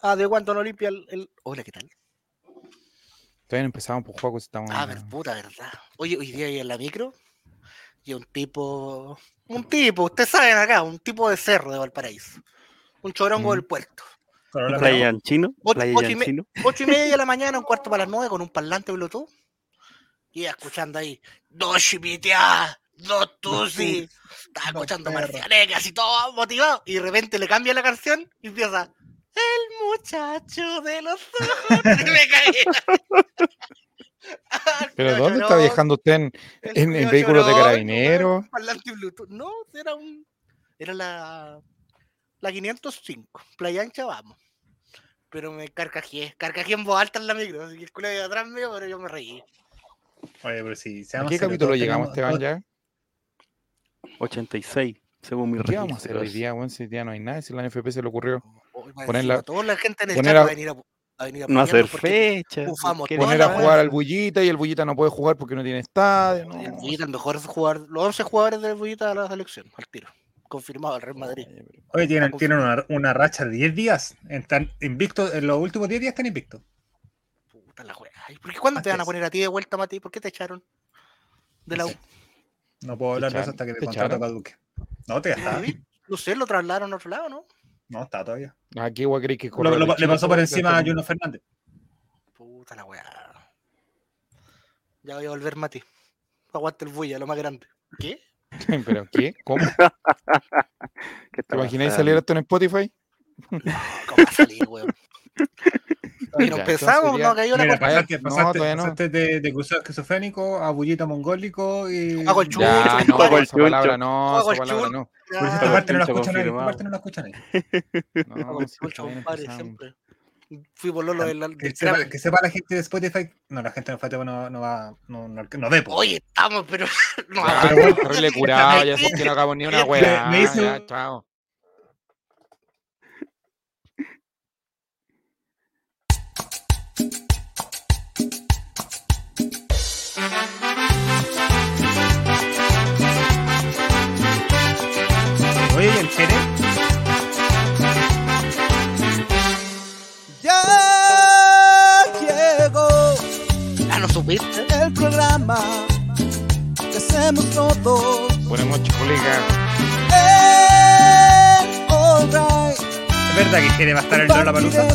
Ah, de cuánto no limpia el, el- Hola, ¿qué tal? Todavía no empezamos por juego, estamos. Ah, ver, puta, verdad. Oye, hoy día ahí en la micro y un tipo. Un tipo, ustedes saben acá, un tipo de cerro de Valparaíso. Un chorongo Mm. del puerto. Corolla Playa en chino. Ocho- y en me- chino. Ocho y media de la mañana, un cuarto para las nueve, con un parlante Bluetooth. Y escuchando ahí, dos chipiteadas, dos tusi. Estaba escuchando marcianecas y todo motivado. Y de repente le cambia la canción y empieza, el muchacho de los ojos. Me caí. ¿Pero dónde está viajando usted? ¿En, vehículos de carabineros? No, era un. Era la. La 505. Playa Ancha, vamos. Pero me carcajeé. Carcajeé en voz alta en la micro. Así que el culo de atrás mío, pero yo me reí. Oye, pero si ¿A qué capítulo llegamos, Esteban, todos- ya? 86, según mi ¿Qué vamos a hacer registro. hoy día, weón? Si hoy día no hay nada, si la NFP se le ocurrió Poner la- Toda la gente en el poner chat a- va a venir a, a venir a No hacer fecha. ufamos ¿qué toda poner a jugar al Bullita y el Bullita no puede jugar porque no tiene estadio. No. El Bullita, el mejor jugador, los 11 jugadores del Bullita de la selección, al tiro. Confirmado el Real Madrid. Oye, tienen, tienen una, una racha de 10 días. Están invictos, en los últimos 10 días están invictos. Puta la. ¿Y ¿Por qué cuándo te van a poner a ti de vuelta, Mati? ¿Por qué te echaron? De la No U. No puedo hablar de eso hasta que ¿Te el contrato caduque. No, te está. No sé, lo trasladaron a otro lado, ¿no? No, está todavía. ¿A qué weón crees que Lo- lo- le pasó por encima a Juno Fernández. Puta la weá. Ya voy a volver, Mati. Aguanta el bulla, lo más grande. ¿Qué? ¿Pero qué? ¿Cómo? ¿Qué ¿Te imagináis salir esto en Spotify? ¿Cómo va a salir, weón? Y Ya, pensamos, ya- no cayó la Mira, cuarta. pasaste, no, pasaste, todavía no. pasaste de, de cruzado esquizofrénico a bullita mongólico y. Hago el chucho, Ya, compadre. no, el esa palabra no, esa el palabra no. Pero esta Ya, parte no la escuchan ahí. Esta parte no la escuchan ahí. No, empezamos. siempre. Fui por Lolo del, Que sepa, que sepa la gente de Spotify. No, la gente de Spotify no, no va. No, no, no ve. po. Oye, estamos, pero. No, Ah, bueno. terrible curado, ya sé que no hagamos ni una Me- weá. me hizo- ya, chao. Oye, ¿y el Jere? Ya llegó Ah, no supiste. el programa que hacemos todos. Ponemos chiculica. Eh, alright, ¿Es verdad que Jere va a estar en Lola Palusa?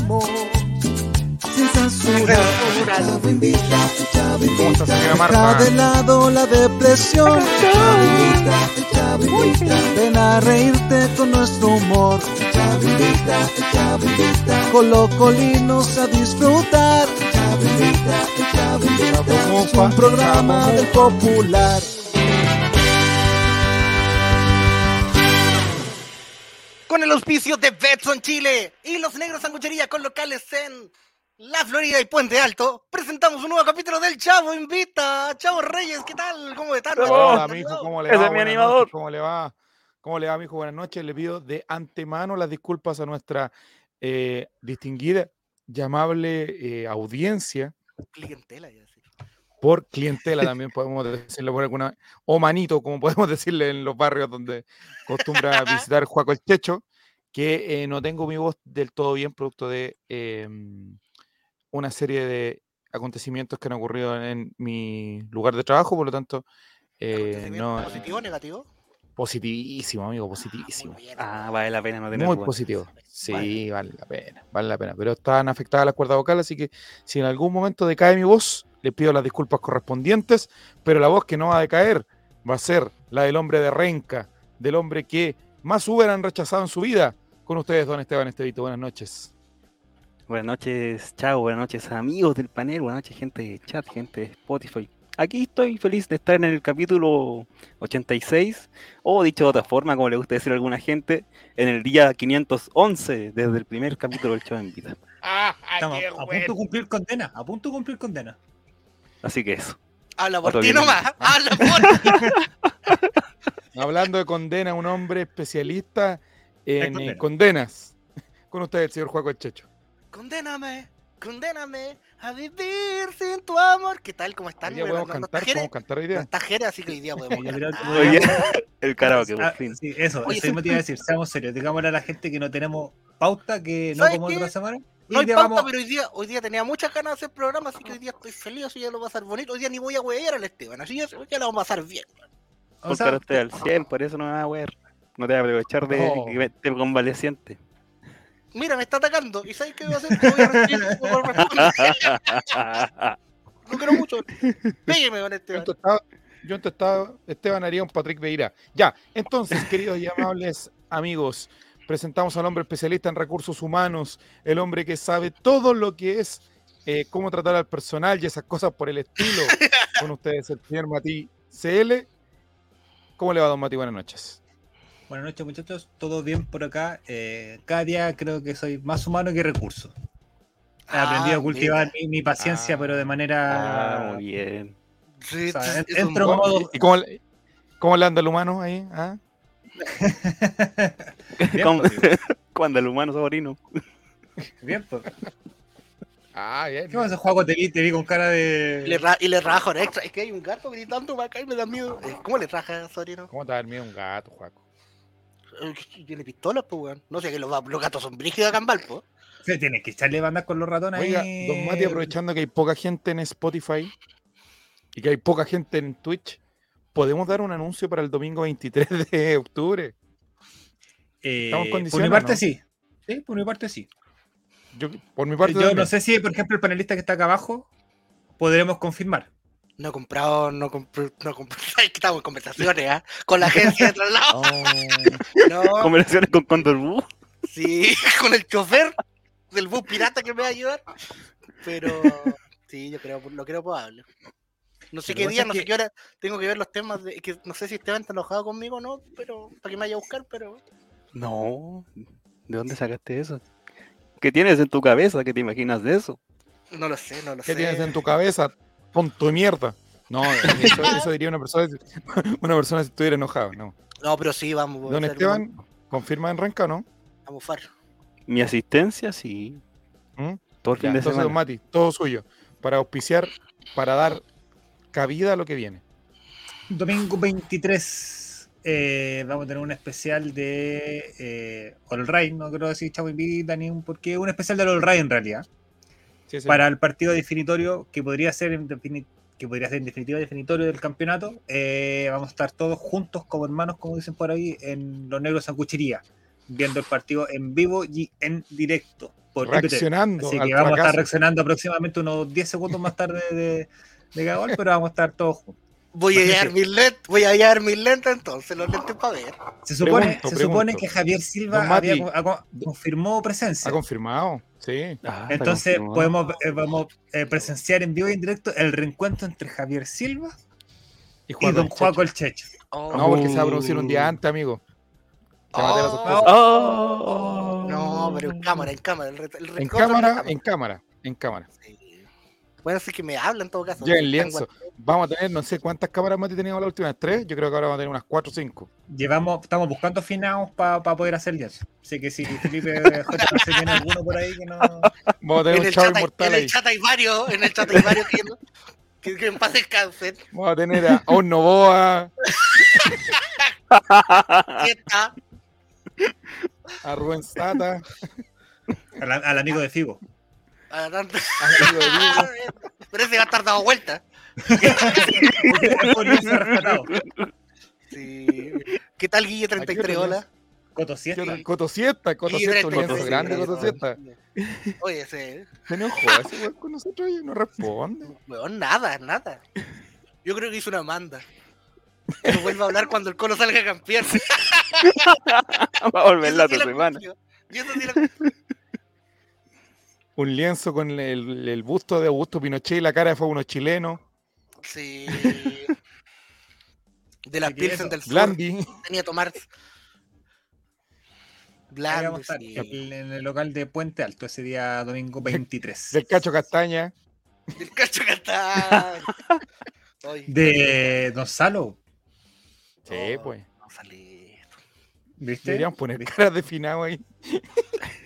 Chavo ¿Cómo está, señora Marta? De lado la depresión. Ven a reírte con nuestro humor. Colocolinos a disfrutar. Es un programa del popular. Con el auspicio de Betson Chile y los negros sanguchería con locales en La Florida y Puente Alto, presentamos un nuevo capítulo del Chavo Invita. Chavo Reyes, ¿qué tal? ¿Cómo están? Hola, mijo, ¿cómo le Ese va? es mi Buenas animador. noches, ¿Cómo le va? ¿Cómo le va, mijo? Buenas noches. Le pido de antemano las disculpas a nuestra eh, distinguida y amable eh, audiencia Clientela, ya sí. por clientela también podemos decirle por alguna o manito como podemos decirle en los barrios donde acostumbra visitar Juaco el Checho que eh, no tengo mi voz del todo bien producto de eh, una serie de acontecimientos que han ocurrido en mi lugar de trabajo por lo tanto eh, no ¿Positivo o negativo? positivísimo amigo positivísimo Muy bien. Ah, vale la pena no tener muy positivo. Sí, vale la pena, vale la pena. Pero están afectadas las cuerdas vocales, así que si en algún momento decae mi voz, le pido las disculpas correspondientes, pero la voz que no va a decaer va a ser la del hombre de Renca, del hombre que más Uber han rechazado en su vida. Con ustedes, don Esteban Estevito, buenas noches. Buenas noches, chao, buenas noches amigos del panel, buenas noches gente de chat, gente de Spotify. Aquí estoy feliz de estar en el capítulo 86, o dicho de otra forma, como le gusta decir a alguna gente, en el día 511 desde el primer capítulo del show en vida. Estamos a punto de cumplir condena. A punto de cumplir condena. Así que eso. Habla por ti nomás. Habla por ti. Hablando de condena, un hombre especialista en condena. eh, condenas. Con ustedes, el señor Juaco Checho. Condéname, condéname a vivir sin tu amor. ¿Qué tal? ¿Cómo están? Hoy día podemos no- no cantar, podemos cantar hoy no día. está Jere, así que hoy día podemos que cantar. Hoy día, el karaoke, por Ah, fin. sí, eso, Oye, eso mismo te iba a decir, seamos serios, digámosle a la gente que no tenemos pauta, que no ¿Sabes como otra semana. No hay día pauta, vamos- pero hoy día, hoy día tenía muchas ganas de hacer programa, así que hoy día estoy feliz, así ya lo voy a pasar bonito. Hoy día ni voy a huevear al Esteban, así ya, ya lo vamos a pasar bien. o Por sea, carácter al 100, por eso no me va a ver. No te voy a aprovechar de, No. de convaleciente. Mira, me está atacando, ¿y sabes qué voy a hacer? Voy a recibir. Lo quiero mucho. Pégame con Yo estado, yo tu estado, Esteban haría un Patrick Beira. Ya, entonces, queridos y amables amigos, presentamos al hombre especialista en recursos humanos, el hombre que sabe todo lo que es eh, cómo tratar al personal y esas cosas por el estilo. Con ustedes, el señor Mati CL. ¿Cómo le va, don Mati? Buenas noches. Buenas noches, muchachos. Todo bien por acá. Eh, cada día creo que soy más humano que recurso. He Ah, aprendido a cultivar mi, mi paciencia, Ah. pero de Ah, manera. muy bien. Sí, o sea, es- en- es un entro buen- modo- ¿Y cómo, le- cómo le anda el humano ahí? ah? bien, ¿Cómo? pues, Cuando el humano sobrino. bien, pues. Ah, bien. ¿Qué pasa, Juaco? Te vi, te vi con cara Y le, de. ra- y le rajo en extra. Es que hay un gato gritando para acá y me da miedo. Eh, ¿Cómo le raja, Sorino? ¿Cómo te va a dar miedo un gato, Juaco? Eh, Tiene pistolas, pues, weón. No sé, que los, va- los gatos son brígidos acá en Valpo. Sí, Tienes que echarle bandas con los ratones Oiga, ahí. don Mati, aprovechando que hay poca gente en Spotify y que hay poca gente en Twitch, ¿podemos dar un anuncio para el domingo 23 de octubre? Eh, ¿Estamos en por mi parte no? sí. Sí, por mi parte sí. Yo, por mi parte, Yo no sé si, por ejemplo, el panelista que está acá abajo podremos confirmar. No he comprado, no compré, no compré. Es que estamos en conversaciones, ¿ah? Con la agencia de traslado. No, Conversaciones con Condor Boo. sí, con el chofer del bus pirata que me va a ayudar. Pero sí, yo creo, lo creo probable. No sé qué día, no sé qué hora. Tengo que ver los temas de. Que no sé si Esteban está enojado conmigo o no, pero para que me vaya a buscar, pero. No. ¿De dónde sacaste eso? ¿Qué tienes en tu cabeza? ¿Qué te imaginas de eso? No lo sé, no lo ¿Qué sé. tienes en tu cabeza? Tonto de mierda. No, eso, eso diría una persona, una persona si estuviera enojado. No. No, pero sí, vamos. Don Esteban, ¿confirma en Renca o no? A bufar. Mi asistencia, sí. ¿Mm? Todo el Ya, fin de entonces, don semana. Mati, todo suyo. Para auspiciar, para dar cabida a lo que viene. Domingo 23 eh, vamos a tener un especial de eh, All Right, no quiero decir Chavo Invita ni un porque un especial del All Right en realidad, Sí, sí. para el partido definitorio que podría ser que podría ser en definitiva definitorio del campeonato. eh, vamos a estar todos juntos como hermanos, como dicen por ahí, en Los Negros Sancuchería, viendo el partido en vivo y en directo. Por. Reaccionando Así que vamos a estar reaccionando aproximadamente unos 10 segundos más tarde de, de gol, pero vamos a estar todos juntos. Voy a llevar mis lentes, voy a llevar mis lentes entonces, los lentes para ver. Se supone, Pregunto, se pregunto. supone que Javier Silva había confirmó presencia. ¿Ha confirmado? Sí. Ah, Entonces confirmado. podemos eh, vamos eh, presenciar en vivo y en directo el reencuentro entre Javier Silva Y y Juaco Don Juaco el Checho. Oh, No, porque se va a producir un día antes, amigo. Oh. Oh. No, pero en cámara, en cámara. El, re- el En cámara, en cámara, en cámara. Sí. Bueno, sí que me habla en todo caso. Ya en Están lienzo. Vamos a tener, no sé cuántas cámaras más teníamos las últimas tres. Yo creo que ahora vamos a tener unas cuatro o cinco. Llevamos, estamos buscando finados para poder hacer eso. Así que si Felipe se tiene alguno por ahí que no. Vamos a tener En un el, chavo chat hay, inmortal en ahí. el chat hay varios, en el chat hay varios que, que, que en paz descansen. Vamos a tener a está. a Rubén Sata, Al, al amigo de Figo. A Vigo. Pero ese va a estar dado vuelta. Sí. ¿Qué tal, Guille 33? otro Hola. Coto ¿Qué 7. otro? Cotosieta, Cotosieta, un Cotosieta. grande, Cotosieta. Oye, ese. Se enojó ese weón con nosotros y no responde. Weón, nada, nada. Yo creo que hizo una manda. No vuelva a hablar cuando el colo salga campeón. Va a volver la otra semana. cumplió. Y eso sí la- Un lienzo con el, el busto de Augusto Pinochet y la cara de fue unos chilenos. Sí. De las Pilsen del sur. Blandi. Tenía que tomar. Blandi, sí. en el local de Puente Alto ese día domingo 23. Del Cacho Castaña. Del cacho. Oye, De Don Salo, Sí, no, pues. salí. ¿viste? Deberíamos poner caras de finado ahí.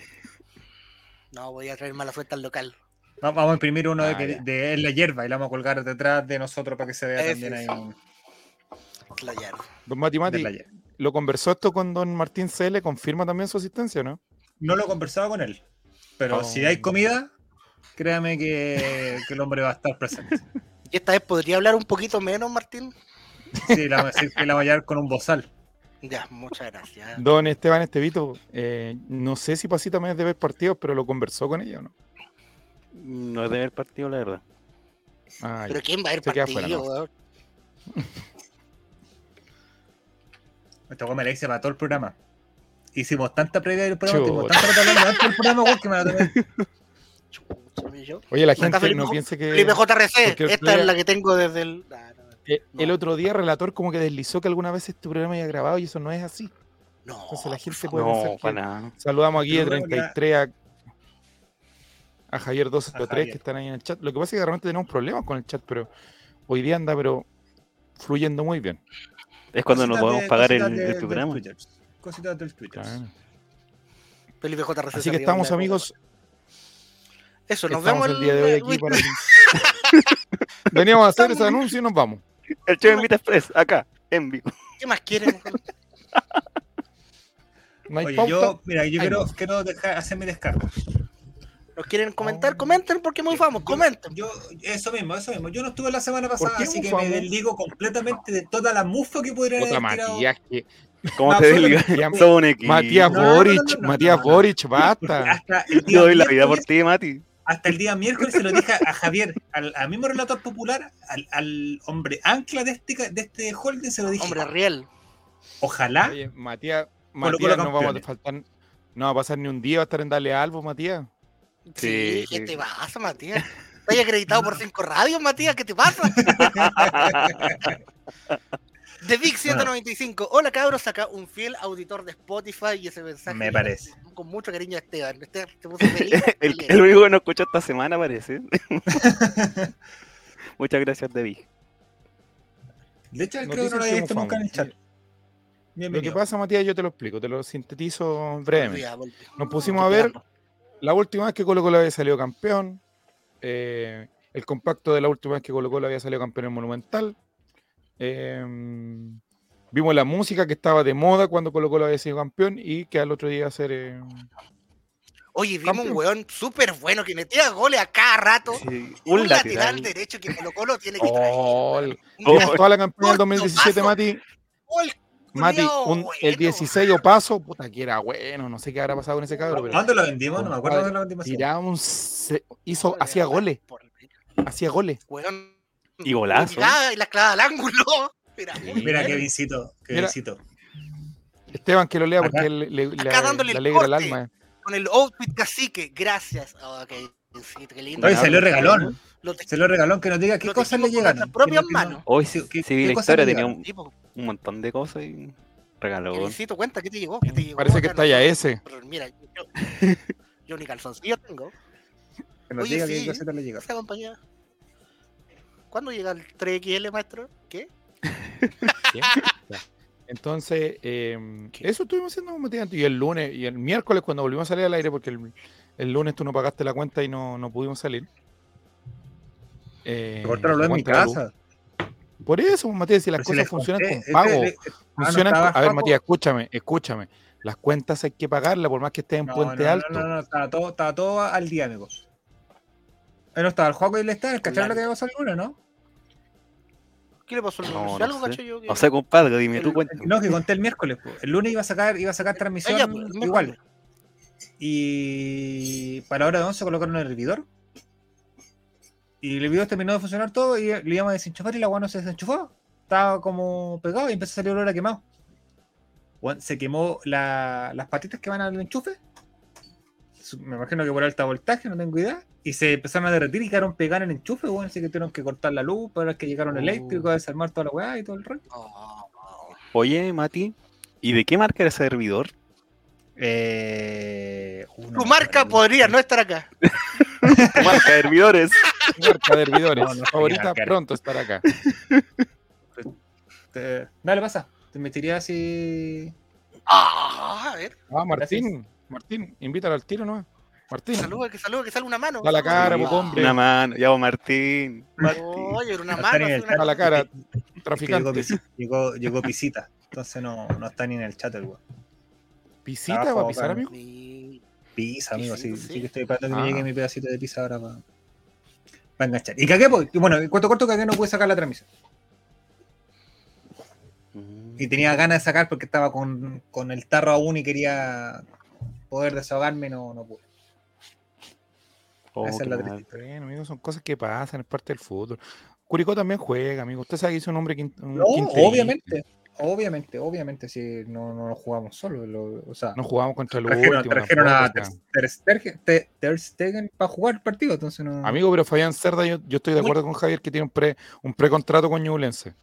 No, voy a traer mala suerte al local. Va- Vamos a imprimir uno de, Ah, que- de En la hierba y lo vamos a colgar detrás de nosotros para que se vea también ahí un. Don Mati de Mati, la hierba. ¿lo conversó esto con don Martín CL? ¿Confirma también su asistencia o no? No lo he conversado con él. Pero Oh. si hay comida, créame que, que el hombre va a estar presente. ¿Y esta vez podría hablar un poquito menos, Martín? Sí, la, sí, que la voy a llevar con un bozal. Ya, muchas gracias. Don Esteban Estevito, eh, no sé si Pasita me es de ver partidos, pero lo conversó con ella o no. No es de ver partido, la verdad. Ah, Pero. ¿quién va a queda partido. Esta weá me la hice para todo el programa. Hicimos tanta previa del programa, tuvimos tanta previa antes del programa, que me la tomé. Oye, la gente no piense que esta es la que tengo desde el. Ah, no, el otro día relator como que deslizó que alguna vez este programa haya grabado y eso no es así. No, Entonces la gente puede pensar No, que- para nada. Saludamos aquí de Pero bueno, ya- 33 a, a Javier 203 Javier. que están ahí en el chat. Lo que pasa es que realmente tenemos problemas con el chat, pero hoy día anda pero fluyendo muy bien. Es cuando nos podemos de- pagar el, de- el del programa. Twitter. Cositas del Twitter. Claro. Felipe JRC. Así que estamos amigos, Eso, nos estamos vemos el día de hoy aquí para... Veníamos a hacer ese anuncio y nos vamos. El Chavo Invita Express, acá, en vivo. ¿Qué más quieren? Oye, yo, mira, yo quiero, quiero dejar, hacer mi descargo. ¿Nos quieren comentar? Oh. Comenten porque muy famosos, comenten. Yo, eso mismo, eso mismo. Yo no estuve la semana pasada, así que me desligo completamente de toda la mufa que podría Puta, haber. Matías, que- ¿Cómo No, te desligas? Un equipo. Matías Boric, Matías. Boric, basta. hasta el día Yo doy la vida por ti, Mati. Hasta el día miércoles se lo dije a Javier, al, al mismo relator popular, al, al hombre ancla de este, de este holding, se lo dije. Hombre, Riel. Ojalá. Oye, Matías, Matías, no vamos a faltar, no va a pasar ni un día, va a estar en Dale Albo, Matías. Sí, Sí, ¿qué te pasa, Matías? ¿Estás acreditado por cinco radios, Matías? ¿Qué te pasa? The Big 195. Hola cabros, acá un fiel auditor de Spotify y ese mensaje. Me parece. Con mucho cariño a Esteban. Esteban se puso feliz. El, único que nos escuchó esta semana, parece. Muchas gracias, David. De hecho, creo que no lo había que visto nunca en el chat. Lo que pasa, Matías, yo te lo explico, te lo sintetizo brevemente. Nos pusimos a ver la última vez que Colo Colo había salido campeón, eh, el compacto de la última vez que Colo Colo había salido campeón en Monumental. Eh, vimos la música que estaba de moda cuando Colo Colo había sido campeón y que al otro día iba a ser... eh, Oye, vimos Campeón. un weón súper bueno que metía goles a cada rato. Sí, Un, un lateral. lateral. derecho que Colo Colo tiene que traer. Oh, Oh. toda la campaña del corto 2017, paso. Mati. gol Mati, el bueno. 16 o paso, puta que era bueno, no sé qué habrá pasado con ese cabrón, pero ¿Cuándo lo vendimos? No me acuerdo de la vendimos. tiraba un... se- hizo, hacía goles, hacía goles. weón. Y golazo. Y la clavaba al ángulo. Sí. Mira, bueno. Kevincito, Mira. Kevincito. Esteban, que lo lea Acá- porque le, le- le- acá dándole le alegra el alma. Con el outfit cacique. Gracias. Oh, qué, sí, qué lindo. Oye, salió regalón. Lo te- Se lo regalón que nos diga qué Lo cosas le con llegan. nuestras propias manos. Hoy Sí, ¿qué- vi qué la cosas historia, tenía un, un montón de cosas y regaló. que necesito cuenta, ¿qué te llegó? ¿Qué te llegó? Parece que Acá está ya ese. pero Mira, yo, yo ni calzoncillos tengo. Que nos Oye, diga sí. qué cositas le llegan. Esa compañía. ¿Cuándo llega el 3XL, maestro? ¿Qué? Entonces, eh, ¿Qué? eso estuvimos haciendo Matías, antes. y el lunes y el miércoles cuando volvimos a salir al aire, porque el, el lunes tú no pagaste la cuenta y no, no pudimos salir. Eh, cortaron en mi casa. Por eso, Matías, si las Pero cosas les funcionan conté, con este- pago, ah, no funcionan con- A ver. Matías, escúchame, escúchame. Las cuentas hay que pagarlas, por más que estés en No, Puente no, Alto. No, no, no, estaba todo, estaba todo al día, amigos. Ahí no estaba el juego y el estadio, ¿cacharon lo que pasó el lunes, no? ¿Qué le pasó al No, lunes? no ¿Algo sé. yo? que- No sé, compadre, dime tú cuenta. No, que conté el miércoles. po. El lunes iba a sacar, iba a sacar Ah, transmisión ya, pues, igual. Y para la hora de 11 colocaron el hervidor. Y el hervidor terminó de funcionar todo y le íbamos a desenchufar y la agua no se desenchufó. Estaba como pegado y empezó a salir olor a quemado. Se quemó la- las patitas que van al enchufe. Me imagino que por alta voltaje, no tengo idea. Y se empezaron a derretir y quedaron pegadas en el enchufe, weón. Así que tuvieron que cortar la luz para que llegaron Oh. eléctricos, a desarmar toda la weá y todo el rollo. No, no. Oye, Mati, ¿y de qué marca era ese servidor? Eh, uno Tu marca podría no estar acá. ¿Qué marca de servidores? Marca de hervidores. No, no sé Favorita pronto estará acá. Te- Dale, pasa. Te metería así. Ah, a ver, Ah, Martín, Martín, invítalo al tiro, ¿no? Martín, saluda, que saluda, que sale una mano. Da la cara, pues, hombre. Una mano, ya vos, Martín. Martín. Oye, era una No mano. una- a la cara, Es que llegó, traficante. pis- llegó, llegó pisita. Entonces no, no está ni en el chat el weón. ¿Pisita Abajo, va a pisar, amigo? Sí. pizza, amigo. Sí, Sí, que estoy esperando que Ah. me llegue mi pedacito de pizza ahora para enganchar. Y cagué, pues, y bueno, en cuanto corto cagué no pude sacar la transmisión. Mm. Y tenía ganas de sacar porque estaba con, con el tarro aún y quería poder desahogarme, no, no pude. Oh, Esa es la mal. Bueno, amigo, son cosas que pasan, es parte del fútbol. Curicó también juega, amigo. Usted sabe que es un hombre que No, obviamente, obviamente, obviamente, si no, no lo jugamos solo. lo- o sea, No jugamos contra el trajeron, último. trajeron a tampoco, Ter, Stegen para jugar el partido, entonces no. Amigo, pero Fabián Cerda, yo, yo estoy de acuerdo con Javier que tiene un pre un precontrato con Ñublense.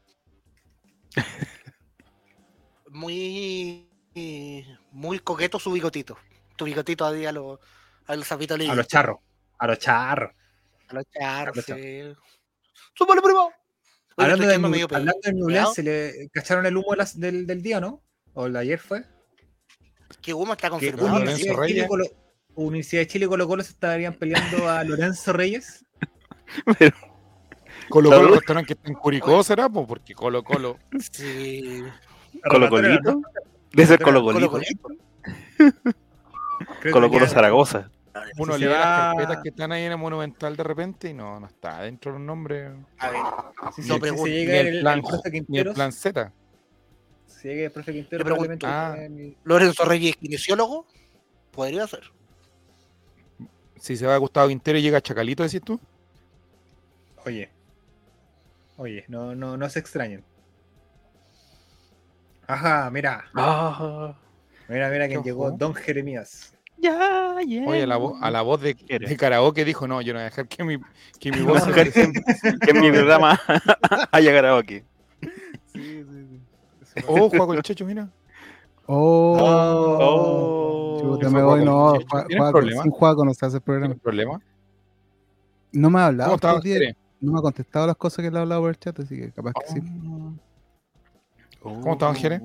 Muy, muy coqueto su bigotito. Tu bigotito a los a los zapitolillos. a los charros, a los charros. A los charros, sí. ¡Súmale, primo! Oye, Hablando de, medio hablando de pegado. Ñublense, ¿le cacharon el humo de las- del, del día, no? ¿O el de ayer fue? Que Guma está confirmado. Lorenzo Universidad de, Chile, Reyes. Colo, Universidad de Chile y Colo Colo se estarían peleando a Lorenzo Reyes. Colo Colo, Salud. el restaurante que está en Curicó, ¿será? Po? Porque Colo Colo. Sí. Colo Colito. Debe ser Colo Colo Colito. Colo Colo Zaragoza. Uno Si lee las carpetas que están ahí en el Monumental de repente y no, no está dentro de los nombres. A ver, Si, No se- si llega el, el el plan, profe ni el Quinteros, plan Z. si llega el profe Quinteros, Le pregunto. probablemente Ah. el- Lorenzo Reyes, kinesiólogo, podría ser. Si se va a Gustavo Quintero y llega Chacalito, decís tú. Oye. Oye, no, no, no se extrañen. Ajá, mira. Ah, Mira, mira quién llegó, Don Jeremías. Ya, ya. Oye, a la, vo- a la voz de, de karaoke dijo, no, yo no voy a dejar que mi, que mi voz que, que en mi programa haya karaoke. Oh, juega con el Checho, mira. Oh, Oh. chuta, ¿Qué me voy, Juaco? no. ¿Tienes Jua- Juaco, sin Juaco no se hace el ¿Tiene programa. problema? No me ha hablado ¿Cómo estás, estos días, Jere? no me ha contestado las cosas que le he hablado por el chat, así que capaz que sí. ¿Cómo estás, Jere?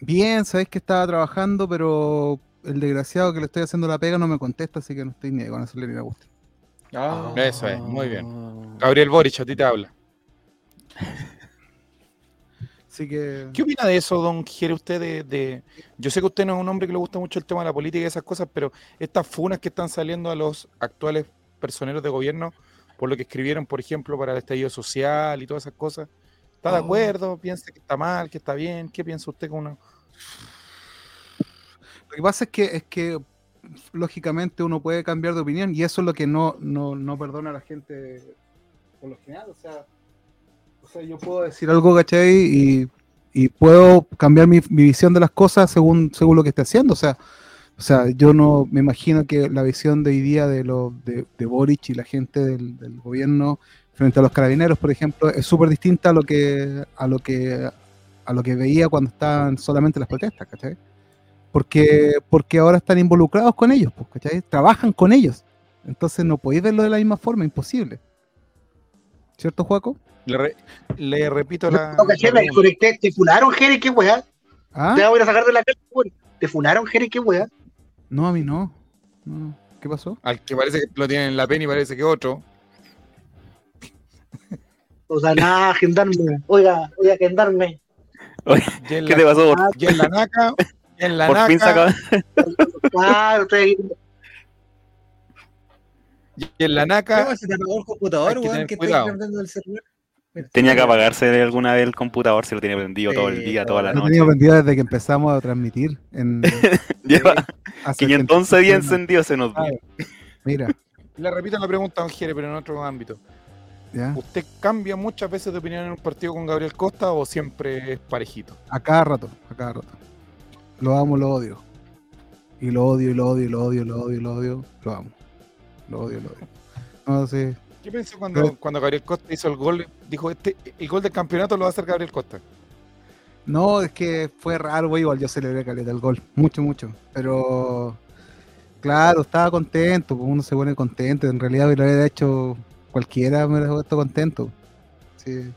Bien, sabéis que estaba trabajando, pero el desgraciado que le estoy haciendo la pega no me contesta, así que no estoy ni con hacerle ni me gusta. Ah, Eso es, muy bien. Gabriel Boric, a ti te habla. Así que. ¿Qué opina de eso, don Jere, usted de, de- Yo sé que usted no es un hombre que le gusta mucho el tema de la política y esas cosas, pero estas funas que están saliendo a los actuales personeros de gobierno por lo que escribieron, por ejemplo, para el estallido social y todas esas cosas, ¿está de Oh. acuerdo? ¿Piensa que está mal, que está bien? ¿Qué piensa usted con una... Lo que pasa es que, es que lógicamente uno puede cambiar de opinión y eso es lo que no, no, no perdona a la gente por lo general. O sea, yo puedo decir algo, ¿cachai? Y, y puedo cambiar mi, visión de las cosas según, según lo que esté haciendo. O sea, o sea, yo no me imagino que la visión de hoy día de, lo, de, de Boric y la gente del, del gobierno frente a los carabineros, por ejemplo, es súper distinta a lo que a lo que a lo que veía cuando estaban solamente las protestas, ¿cachai? Porque, porque ahora están involucrados con ellos, pues, ¿cachai? Trabajan con ellos. Entonces no podéis verlo de la misma forma, imposible. ¿Cierto, Juaco? Le, re- le repito la... No, caché, la me pregunta. conecté. Te funaron, Jere, qué weá. ¿Ah? Te voy a ir a sacar de la calle. Te funaron, Jere, qué weá. No, a mí no. No. ¿Qué pasó? Al que parece que lo tienen en la pena y parece que otro. O sea, nada, gendarme. Oiga, oiga, gendarme. ¿Qué la, te pasó? Por, y en la naca, en la por fin naca, estoy y en la ¿Qué naca? ¿Se te apagó el computador, weón? que cuidado. prendiendo el celular? Tenía que apagarse alguna vez el computador, se lo tiene prendido todo el día, toda la Lo he noche. tenido aprendido desde que empezamos a transmitir. En, Lleva hace 511 días 86 encendido, se nos dio. Mira, le repito la pregunta, don Jere, pero en otro ámbito. ya. ¿Usted cambia muchas veces de opinión en un partido con Gabriel Costa o siempre es parejito? A cada rato, a cada rato. Lo amo, lo odio. Y lo odio, y lo odio, y lo odio, y lo odio, y lo odio. Lo amo. Lo odio, lo odio. No sé. ¿Qué pensó cuando, Pero- cuando Gabriel Costa hizo el gol? Dijo, este, el gol del campeonato lo va a hacer Gabriel Costa. No, es que fue raro, güey. Igual yo celebré caleta el gol. Mucho, mucho. Pero, claro, estaba contento. pues, Uno se pone contento. En realidad, me lo hubiera hecho cualquiera, me hubiera puesto contento. Sí.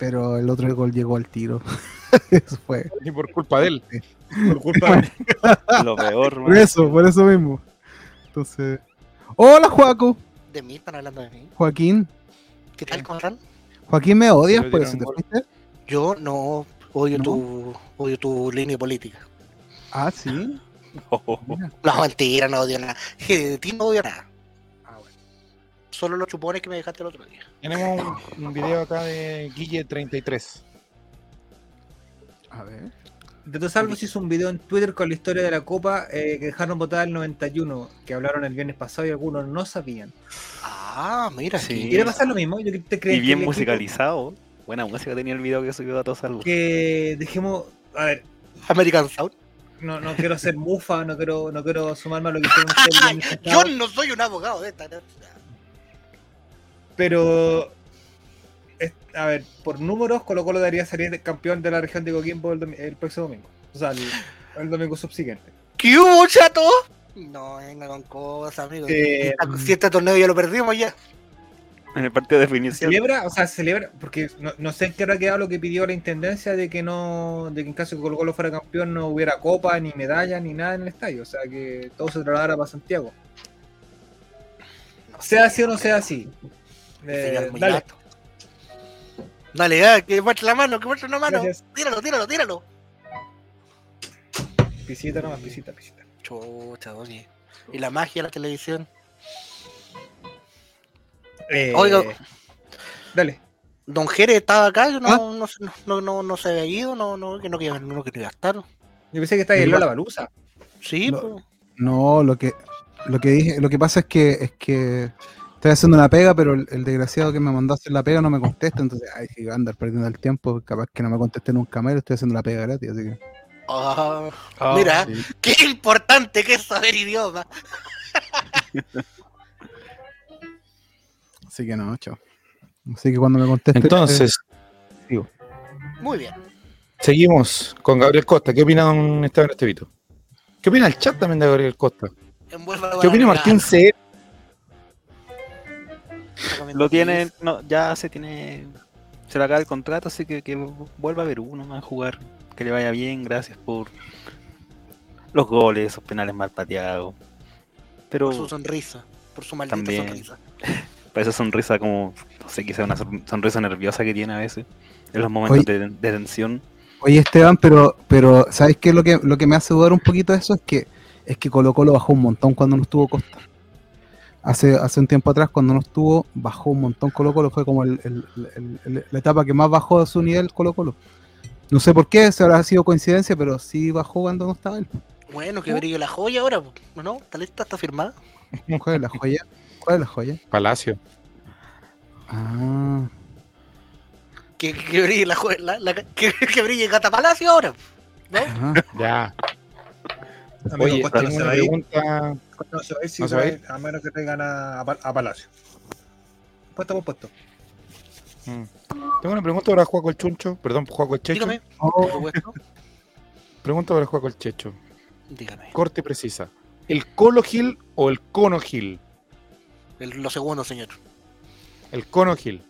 Pero el otro gol llegó al tiro. Eso fue. Y por culpa de él. Por culpa de Lo peor, Por man. eso, por eso mismo. Entonces. Hola, Juaco. de mí, están hablando de mí. Joaquín. ¿Qué tal, cómo están? Joaquín, ¿me odias por eso? un ¿Te fuiste? Yo no odio ¿No? tu odio tu línea política. Ah, sí. Mira. No, mentira, no odio nada. Que de ti no odio nada. Solo los chupones que me dejaste el otro día. Tenemos un, un video acá de Guille33. A ver. De tu Salvos hizo un video en Twitter con la historia de la Copa eh, que dejaron votar el 91, que hablaron el viernes pasado y algunos no sabían. Ah, mira, Sí. ¿Quiere pasar lo mismo? Yo te creo Y que bien el equipo- musicalizado. Buena música tenía el video que subió a todos salvos. Que dejemos. A ver, American Sound. no, no quiero ser mufa, no quiero, no quiero sumarme a lo que hicieron ustedes Yo no soy un abogado de esta. Pero. es- a ver, por números, Colo Colo debería salir campeón de la región de Coquimbo el, próximo domingo. O sea, el, el domingo subsiguiente. ¿Qué hubo, chato? No, venga con cosas, amigo. Eh, si este torneo ya lo perdimos ya. En el partido de definición. celebra, o sea, se celebra, porque no, no sé en qué habrá quedado lo que pidió la intendencia de que no, de que en caso de que Colo Colo fuera campeón no hubiera copa, ni medalla, ni nada en el estadio, o sea que todo se trasladara para Santiago. Sea así o no sea así. Eh, muy dale, gato. Dale, ya, que muestre la mano, que muestre la mano. Gracias. Tíralo, tíralo, tíralo. pisita nomás, pisita, pisita. Chucha, oye. Y la magia de la televisión. Eh, Oiga. Dale. Don Jere estaba acá, no, ¿Ah? no, no, no, no, se había ido, no, no, que no quería, no quería estar. Yo pensé que está ahí en la baluza. Sí, No. pues. No, lo que lo que dije, lo que pasa es que es que estoy haciendo una pega, pero el, el desgraciado que me mandó a hacer la pega no me contesta, entonces ay, si voy a andar perdiendo el tiempo, capaz que no me conteste nunca más, estoy haciendo la pega gratis, así que Ah, mira, sí. qué importante que es saber idioma. así que no, chao. Así que cuando me conteste Entonces, Muy bien. seguimos con Gabriel Costa. ¿Qué opina don Esteban Estevito? ¿Qué opina el chat también de Gabriel Costa? ¿Qué opina Martín C? Lo tiene, no, ya se tiene, se le acaba el contrato, así que que vuelva a ver uno a jugar, que le vaya bien, gracias por los goles, esos penales mal pateados. Pero Por su sonrisa, por su maldita También. sonrisa. para esa sonrisa como, no sé, quizá una son- sonrisa nerviosa que tiene a veces, en los momentos de, de tensión. Oye Esteban, pero, pero ¿sabes qué? Lo que, lo que me hace dudar un poquito de eso es que es que Colo Colo bajó un montón cuando no estuvo Costa. Hace, hace un tiempo atrás, cuando no estuvo, bajó un montón Colo Colo, fue como el- el- el- el- la etapa que más bajó de su nivel Colo Colo. No sé por qué, si habrá sido coincidencia, pero sí bajó cuando no estaba él. Bueno, que brille la joya ahora, ¿no? ¿Está lista? ¿Está firmada? ¿Cuál es la joya? ¿Cuál es la joya? Palacio. Ah, Que, que, que brille la joya, la- la- que, que brille Gata Palacio ahora, ¿no? ah. Ya. Amigo, Oye, Costa no tengo se una va a ir. pregunta. Costa no se va a ir, sí ¿No se se va va a a ir, a menos que traigan a, a Pa- a Palacio. Puesto por puesto. Mm. Tengo una pregunta para Juaco el Chuncho. Perdón, Juaco el Checho. Dígame, Oh. Pregunta para Juaco el Checho. Dígame. Corte precisa. ¿El Colo Gil o el Cono Gil? El- lo segundo, señor. El Cono Gil.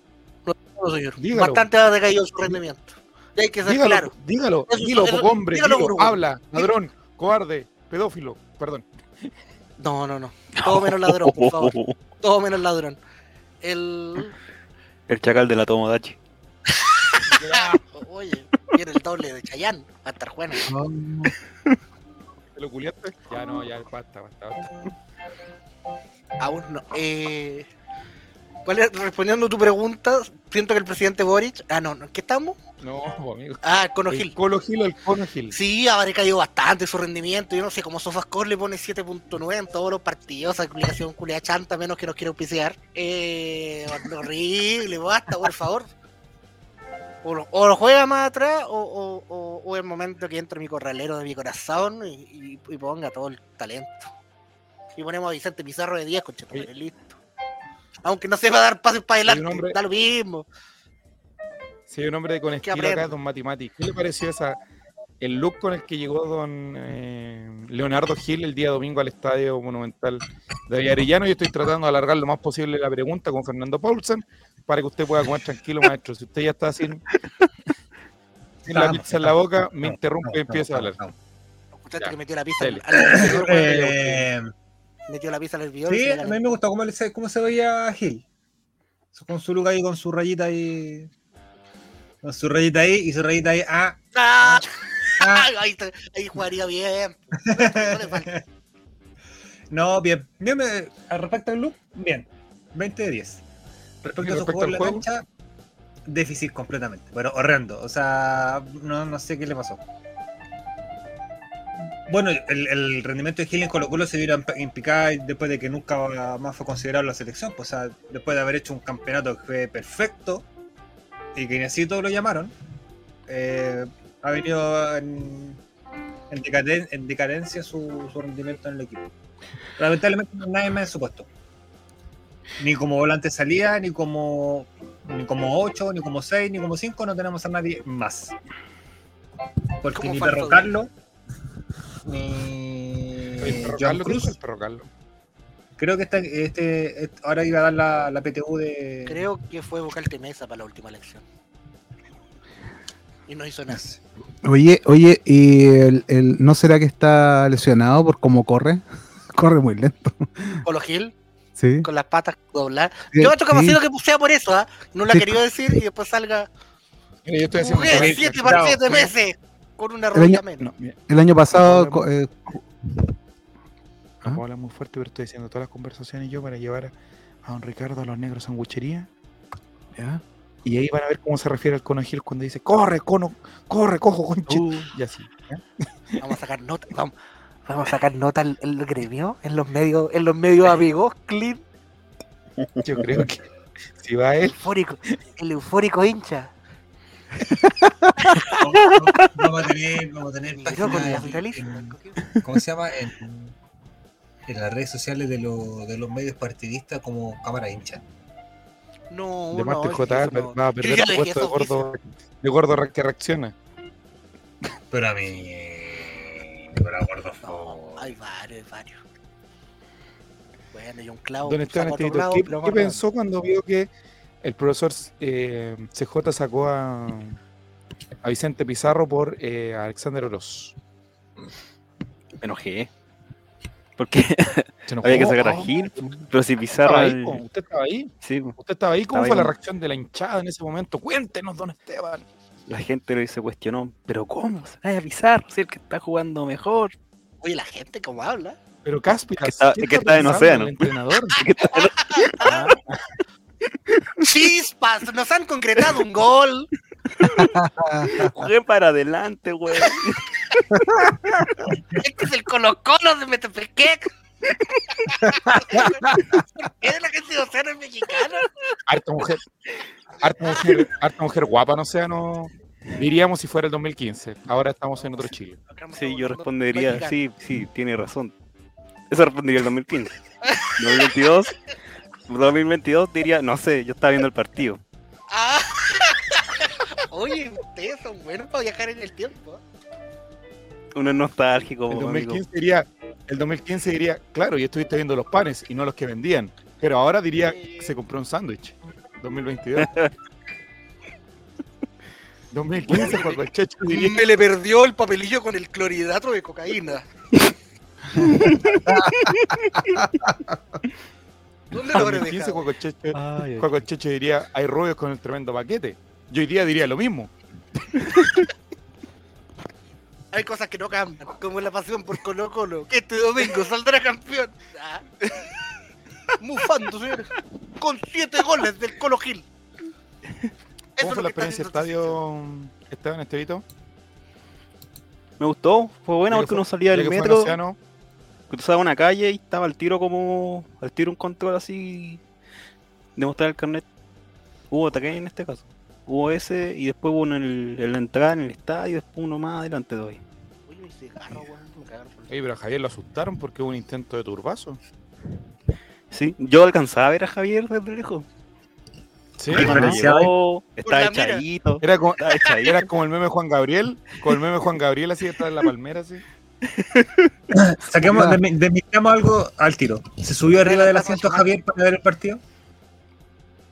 No, señor. Dígalo. Bastante ha decaído su rendimiento. Y hay que ser Dígalo, claro. dígalo, Eso- poco hombre, dígalo, habla, ladrón, cobarde, pedófilo, perdón. No, no, no. Todo menos ladrón, por favor. Todo menos ladrón. El. El chacal de la Tomodachi. Oye, tiene el doble de Chayán. Va a estar bueno. ¿Te lo culiaste? Ya no, ya basta, basta, basta. Aún no. Eh, ¿Cuál es? Respondiendo a tu pregunta, siento que el presidente Boric. Ah, no. ¿Qué estamos? No, amigo. Ah, el Cono El Gil. Colo Gil el Cono Gil. Sí, habrá decaído bastante su rendimiento. Yo no sé, como Sofascore le pone 7.9 en todos los partidos, esa publicación culia chanta, menos que nos quiere auspiciar. Eh, horrible, basta, por favor. O lo, o lo juega más atrás, o, o, o, el momento que entre mi corralero de mi corazón y, y- y ponga todo el talento. Y ponemos a Vicente Pizarro de 10, concha, tu madre, listo. Aunque no sepa dar pases para adelante, hombre- da lo mismo. Sí, hay un hombre con estilo acá, don Matimati. ¿Qué le pareció esa, el look con el que llegó don eh, Leonardo Gil el día domingo al Estadio Monumental de Villarellano? Y estoy tratando de alargar lo más posible la pregunta con Fernando Paulsen para que usted pueda comer tranquilo, maestro. Si usted ya está sin, sin la pizza en la boca, me interrumpe y empieza a hablar. ¿Escuchaste que metió la pizza dele. al, al- Eh, metió la pizza al hervidor? sí, a mí me gustó cómo, le se- cómo se veía Gil. Con su look ahí, con su rayita ahí. Con su rayita ahí y su rayita ahí. Ah, ¡Ah! Ah, ahí, te- ahí jugaría bien. No bien. bien me- al respecto del look, bien. 20 de 10. Respecto ¿Y a su respecto juego en al la cancha, déficit completamente. Pero horrendo. O sea, no, no sé qué le pasó. Bueno, el, el rendimiento de Gil en Colo Colo se vio en, picada después de que nunca más fue considerado la selección. Pues, o sea, después de haber hecho un campeonato que fue perfecto y que ni así todos lo llamaron, eh, ha venido en, en, decaden- en decadencia su, su rendimiento en el equipo. Lamentablemente no hay nadie más en su puesto. Ni como volante salida, ni como ni como 8, ni como 6, ni como 5, no tenemos a nadie más. Porque ni Perro de- Ni El perro Joan Carlos, ¿qué Cruz. el perro Carlos? Creo que este, este, este- ahora iba a dar la, la PTU de. Creo que fue vocal de mesa para la última elección. Y no hizo nada. Oye, oye, ¿y el, el- no será que está lesionado por cómo corre? corre muy lento. Colo Gil, Sí. con las patas dobladas. Yo otro sí. capacito que pusea por eso, ¿ah? No la Sí. quería decir y después salga. Mira, yo estoy siete bravo. partidos de meses con una El rodilla año- menos. No, El año pasado. No, eh, no ¿Ah? puedo hablar muy fuerte, pero estoy haciendo todas las conversaciones yo para llevar a, a don Ricardo a los negros sanguchería. ¿ya? Y ahí van a ver cómo se refiere al cono Gil cuando dice, corre, cono, corre, cojo, conche. Uh, Y así. Vamos a sacar nota. Vamos, vamos a sacar nota en el gremio, en los medios, en los medios amigos, clean, Yo creo que si va él, eufórico, el eufórico hincha. Vamos a tener, vamos a tener ¿Cómo se llama? En, en las redes sociales de, lo- de los medios partidistas como cámara hincha. No, de no, Marte es J no- va a perder el puesto de gordo, de gordo que reacciona. Pero a mí. Pero a gordo No, hay varios, hay varios. Bueno, y un clavo. Otro Estevito, clavo, ¿qué, qué pensó cuando vio que el profesor eh, CJ sacó a, a Vicente Pizarro por eh, Alexander Oroz? me enojé. Porque Se enojó. había que sacar a Oh, Gil. ¿Usted Pero si Pizarro. estaba ahí? ¿Usted estaba ahí? Sí. ¿Usted estaba ahí? ¿Cómo Estaba fue ahí. la reacción de la hinchada en ese momento? Cuéntenos, don Esteban. la gente lo se cuestionó. ¿Pero cómo? Se vaya a Pizarro, si el que está jugando mejor. Oye, la gente, ¿cómo habla? Pero Cáspiras, Que está- ¿qué que está en Océano. El entrenador. ¡Chispas! Nos han concretado un gol. Jugué para adelante, güey. Este es el Colo Colo de Metepec. ¿Por qué la gente de Océano es mexicana? harta mujer, harta mujer, harta mujer guapa, no sea, no diríamos si fuera el 2015. Ahora estamos en otro Chile. Sí, yo respondería, sí, sí, tiene razón. Eso respondería el 2015. 2022, 2022 diría, no sé, yo estaba viendo el partido. Ah. Oye, ustedes son buenos para viajar en el tiempo. Uno es nostálgico, El amigo. 2015 diría, el 2015 diría, claro, y estuviste viendo los panes y no los que vendían. Pero ahora diría, se compró un sándwich. 2022. 2015 cuando el Checho diría, Me le perdió el papelillo con el clorhidrato de cocaína. ¿Dónde lo habré 2015 dejado? Checho, Ay, diría, hay rubios con el tremendo paquete. Yo hoy día diría lo mismo. Hay cosas que no cambian, como la pasión por Colo Colo, que este domingo saldrá campeón. Ah. Mufando, señores, con siete goles del Colo Gil. ¿Cómo fue la experiencia estadio, Esteban Estevito? Me gustó, fue buena porque uno salía del metro, cruzaba una calle y estaba al tiro como, al tiro un control así, de mostrar el carnet. Hubo ataque en este caso. Hubo ese y después hubo uno en, el- en la entrada en el estadio y después uno más adelante de hoy. Oye, mi cigarro, weón, Oye, pero a Javier lo asustaron porque hubo un intento de turbazo. Sí, yo alcanzaba a ver a Javier desde lejos. Sí, llegó, estaba echadito. Era como, era como el meme Juan Gabriel, con el meme Juan Gabriel así detrás de la palmera, así. Saquemos, demitamos algo al tiro. ¿Se subió arriba del asiento Javier para ver el partido?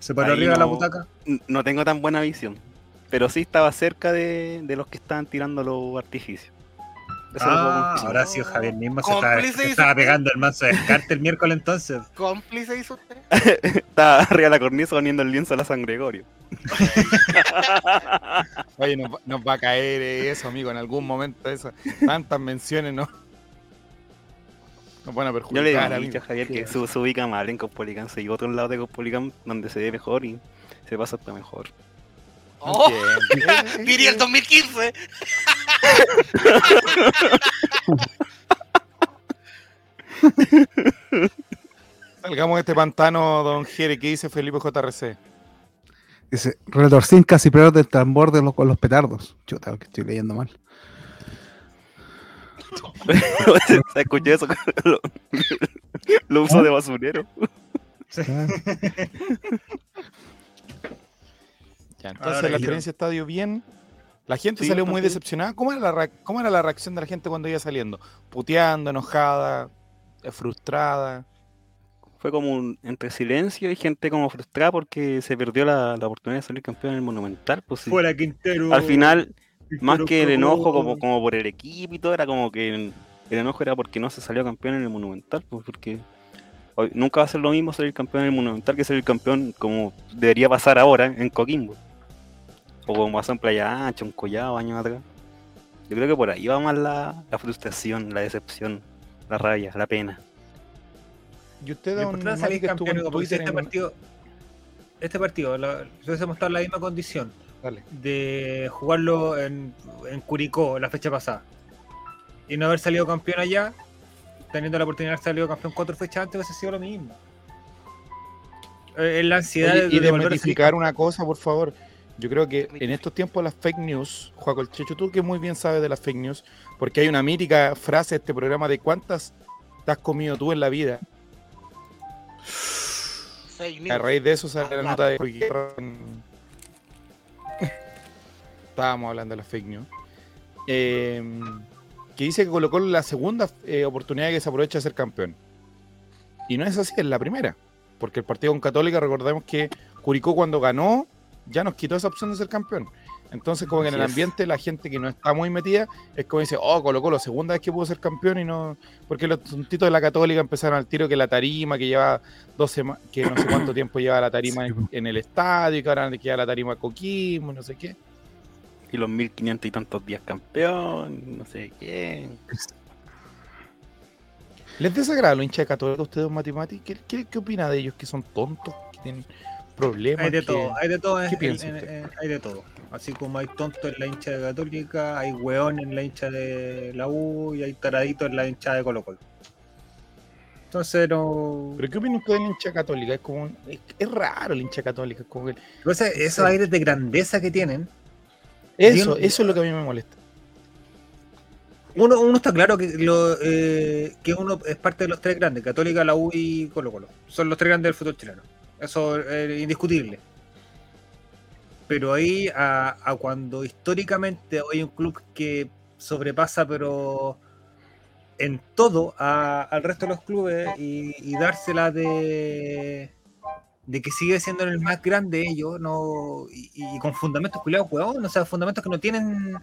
¿Se paró Ahí arriba de la butaca? No tengo tan buena visión. Pero sí estaba cerca de, de los que estaban tirando los artificios. Eso Ah, sí, Javier mismo se estaba, se estaba pegando el manso de descarte el miércoles entonces. ¿Cómplice hizo usted? Está arriba de la cornisa poniendo el lienzo a la San Gregorio. Oye, nos, va- nos va a caer eso, amigo, en algún momento. Eso. Tantas menciones, ¿no? Nos van a Yo le perjudicar, digo a amigo. Javier que se, ubica mal en Cospolicán, se llevó a otro lado de Cospolicán donde se ve mejor y se pasa hasta mejor. Oh, diría el 2015. Salgamos de este pantano, don Jere, ¿qué dice Felipe JRC? Dice, retorcín casi peor del tambor de los, con los petardos. Chuta, que estoy leyendo mal. ¿Se escuchó eso? lo, lo uso de basurero. Ya, entonces Ahora la yo- experiencia estadio bien. La gente Sí, salió muy decepcionada. ¿Cómo era, la ¿Cómo era la reacción de la gente cuando iba saliendo? ¿Puteando, enojada, eh, frustrada? Fue como un, entre silencio y gente como frustrada porque se perdió la, la oportunidad de salir campeón en el Monumental. Pues, sí. Fuera Quintero. Al final, más que el enojo como, como por el equipo y todo, era como que el, el enojo era porque no se salió campeón en el Monumental, pues porque hoy- nunca va a ser lo mismo salir campeón en el Monumental que ser campeón como debería pasar ahora en Coquimbo. O como pasó en Playa Ancha, en Collado, años atrás. Yo creo que por ahí va más la, la frustración, la decepción, la rabia, la pena. Y usted, Mati, salir que estuvo campeón, en Twitter este en- partido, este partido, si hubiésemos estado en la misma condición Dale. de jugarlo en, en Curicó la fecha pasada y no haber salido campeón allá, teniendo la oportunidad de haber salido campeón cuatro fechas antes, hubiese sido lo mismo. Eh, Es la ansiedad Oye, y de, de desmitificar una cosa, por favor. Yo creo que en estos tiempos las fake news, Juaco el Checho, tú que muy bien sabes de las fake news, porque hay una mítica frase de este programa de cuántas te has comido tú en la vida. A raíz de eso sale la nota de Estábamos hablando de las fake news. Eh, que dice que colocó la segunda eh, oportunidad que se aprovecha de ser campeón. Y no es así, es la primera. Porque el partido con Católica, recordemos que Curicó cuando ganó, ya nos quitó esa opción de ser campeón. Entonces, como que en el es. ambiente la gente que no está muy metida es como dice, oh, colocó la segunda vez que pudo ser campeón y no. Porque los tontitos de la Católica empezaron al tiro que la tarima, que lleva dos semanas, que no sé cuánto tiempo lleva la tarima Sí, en, en el estadio, y que ahora le queda la tarima a Coquimbo, no sé qué. Y los 1500 y tantos días campeón, no sé qué. ¿Les desagrada los hinchas de Católica a ustedes, Matimati? ¿Qué, qué, qué opina de ellos? ¿Que son tontos? ¿Que tienen problemas? Hay de que- todo, hay de todo, ¿Qué en- hay de todo. Así como hay tontos en la hincha de Católica, hay hueón en la hincha de la U y hay taraditos en la hincha de Colo Colo. Entonces no. ¿Pero qué opina usted del hincha católica? Es como. Es, es raro el hincha católica. Es como que- Entonces, esos aires de grandeza que tienen, Eso, eso es lo que a mí me molesta. uno, uno está claro que lo, eh, que uno es parte de los tres grandes, Católica, la U y Colo Colo. Son los tres grandes del fútbol chileno. Eso es indiscutible. Pero ahí a, cuando históricamente hay un club que sobrepasa pero en todo al resto de los clubes y, dársela de de que sigue siendo el más grande ellos no y, con fundamentos culiados huevón, o sea fundamentos que no tienen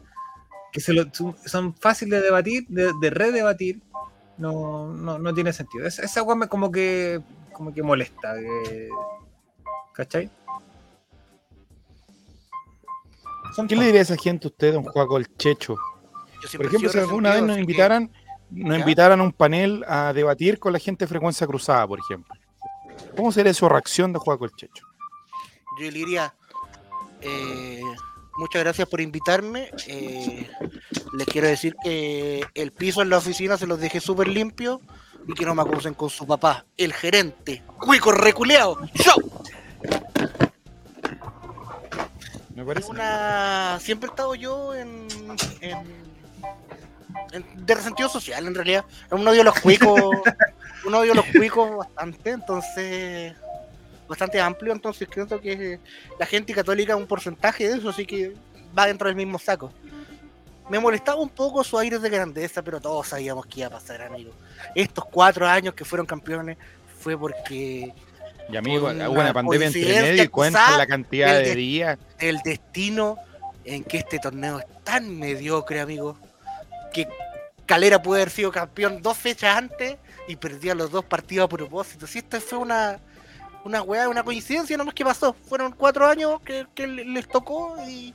que se lo- son, fáciles de debatir de, de redebatir no, no, no tiene sentido esa, esa hueá como que como que molesta que- ¿cachai? Son ¿Qué le diría a esa gente a usted, don Juaco el Checho? Por ejemplo, si alguna vez nos que- invitaran, nos invitaran a un panel a debatir con la gente de frecuencia cruzada, por ejemplo. ¿Cómo sería su reacción de Juaco el Checho? Yo le diría, eh, muchas gracias por invitarme. eh, les quiero decir que el piso en la oficina se los dejé súper limpio y que no me acusen con su papá, el gerente. ¡Cuico reculeado! ¡Yo! Me parece. Una... Siempre he estado yo en... en- en- de resentido social, en realidad. Uno odio a los cuicos, uno odio a los cuicos bastante, entonces bastante amplio, entonces creo que la gente católica es un porcentaje de eso, así que va dentro del mismo saco. Me molestaba un poco su aire de grandeza, pero todos sabíamos que iba a pasar, amigo. Estos cuatro años que fueron campeones fue porque Y amigo, Una hubo una pandemia entre medio y cuenta la cantidad de de- días. el destino en que este torneo es tan mediocre, amigo, que Calera pudo haber sido campeón dos fechas antes y perdía los dos partidos a propósito. Si esto fue una, una weá, una coincidencia nomás que pasó. Fueron cuatro años que, que le- les tocó y,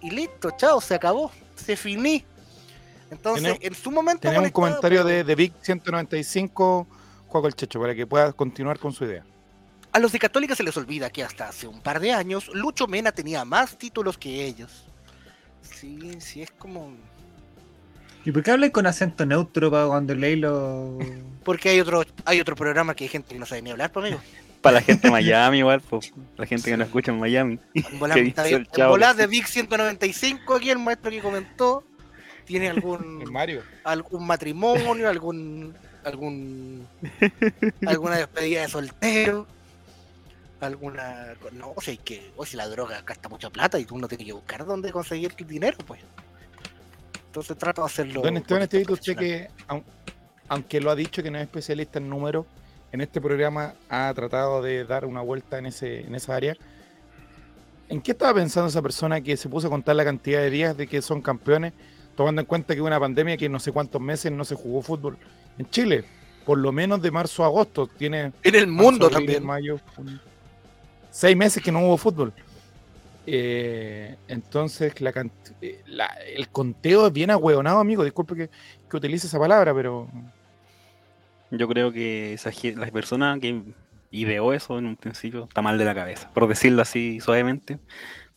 y listo, chao, se acabó, se finí. Entonces, en su momento. Tenemos un comentario pero de, de Vic 195, Juaco el Checho, para que pueda continuar con su idea. A los de Católica se les olvida que hasta hace un par de años Lucho Mena tenía más títulos que ellos. Sí, sí, es como. ¿Y por qué hablas con acento neutro para cuando leí lo. Porque hay otro, hay otro programa que hay gente que no sabe ni hablar, pues, amigo. Para la gente de Miami igual, pues, la gente que no escucha en Miami. Volada de Vic 195, aquí el maestro que comentó, tiene algún Mario. algún matrimonio, algún algún alguna despedida de soltero, alguna no o sea que o si la droga gasta mucha plata y tú no tienes que buscar dónde conseguir el dinero, pues. Entonces trato de hacerlo. Don Esteban poquito usted que, aun- aunque lo ha dicho que no es especialista en números, en este programa ha tratado de dar una vuelta en, ese, en esa área. ¿En qué estaba pensando esa persona que se puso a contar la cantidad de días de que son campeones, tomando en cuenta que hubo una pandemia que no sé cuántos meses no se jugó fútbol en Chile? Por lo menos de marzo a agosto. Tiene En el marzo, mundo abril, también. mayo. Seis meses que no hubo fútbol. Eh, entonces, la eh, la- el conteo es bien ahueonado, amigo. Disculpe que, que utilice esa palabra, pero Yo creo que esa, la persona que ideó eso en un principio está mal de la cabeza, por decirlo así suavemente.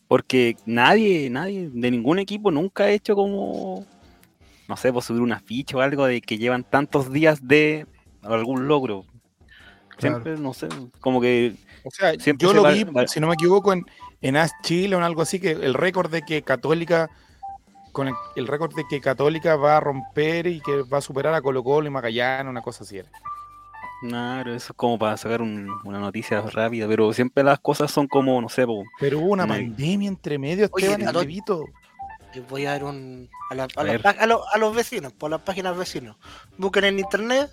Porque nadie, nadie de ningún equipo nunca ha hecho como, no sé, por subir una ficha o algo de que llevan tantos días de algún logro. Siempre, no sé, como que O sea, Siempre yo se lo va- vi, va- si no me equivoco, en, en AS Chile o en algo así, que el récord de que Católica, con el, el récord de que Católica va a romper y que va a superar a Colo Colo y Magallanes, una cosa así era. Claro, eso es como para sacar un- una noticia rápida, pero siempre las cosas son como, no sé, po, Pero hubo una pandemia entre medio, Oye, Esteban Estevito. Les voy a dar un. A, la- a A la- ver. a lo- a los vecinos, por las páginas vecinos. Busquen en internet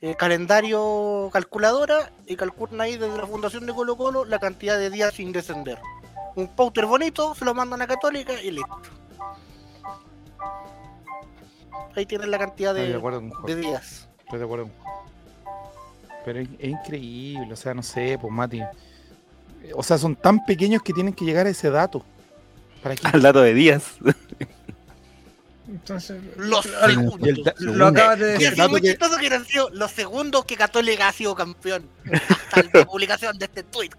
eh, calendario calculadora y calculan ahí desde la fundación de Colo Colo la cantidad de días sin descender. Un pauter bonito, se lo mandan a Católica y listo. Ahí tienen la cantidad de días. estoy de acuerdo. Pero es, es increíble, o sea, no sé, pues Mati. Eh, O sea, son tan pequeños que tienen que llegar a ese dato. ¿Para qué? al dato de días. Entonces. Los segundos. Y el da- Lo acabas de Y el decir. así dato muy que- chistoso que han sido los segundos que Católica ha sido campeón. Hasta la publicación de este tweet.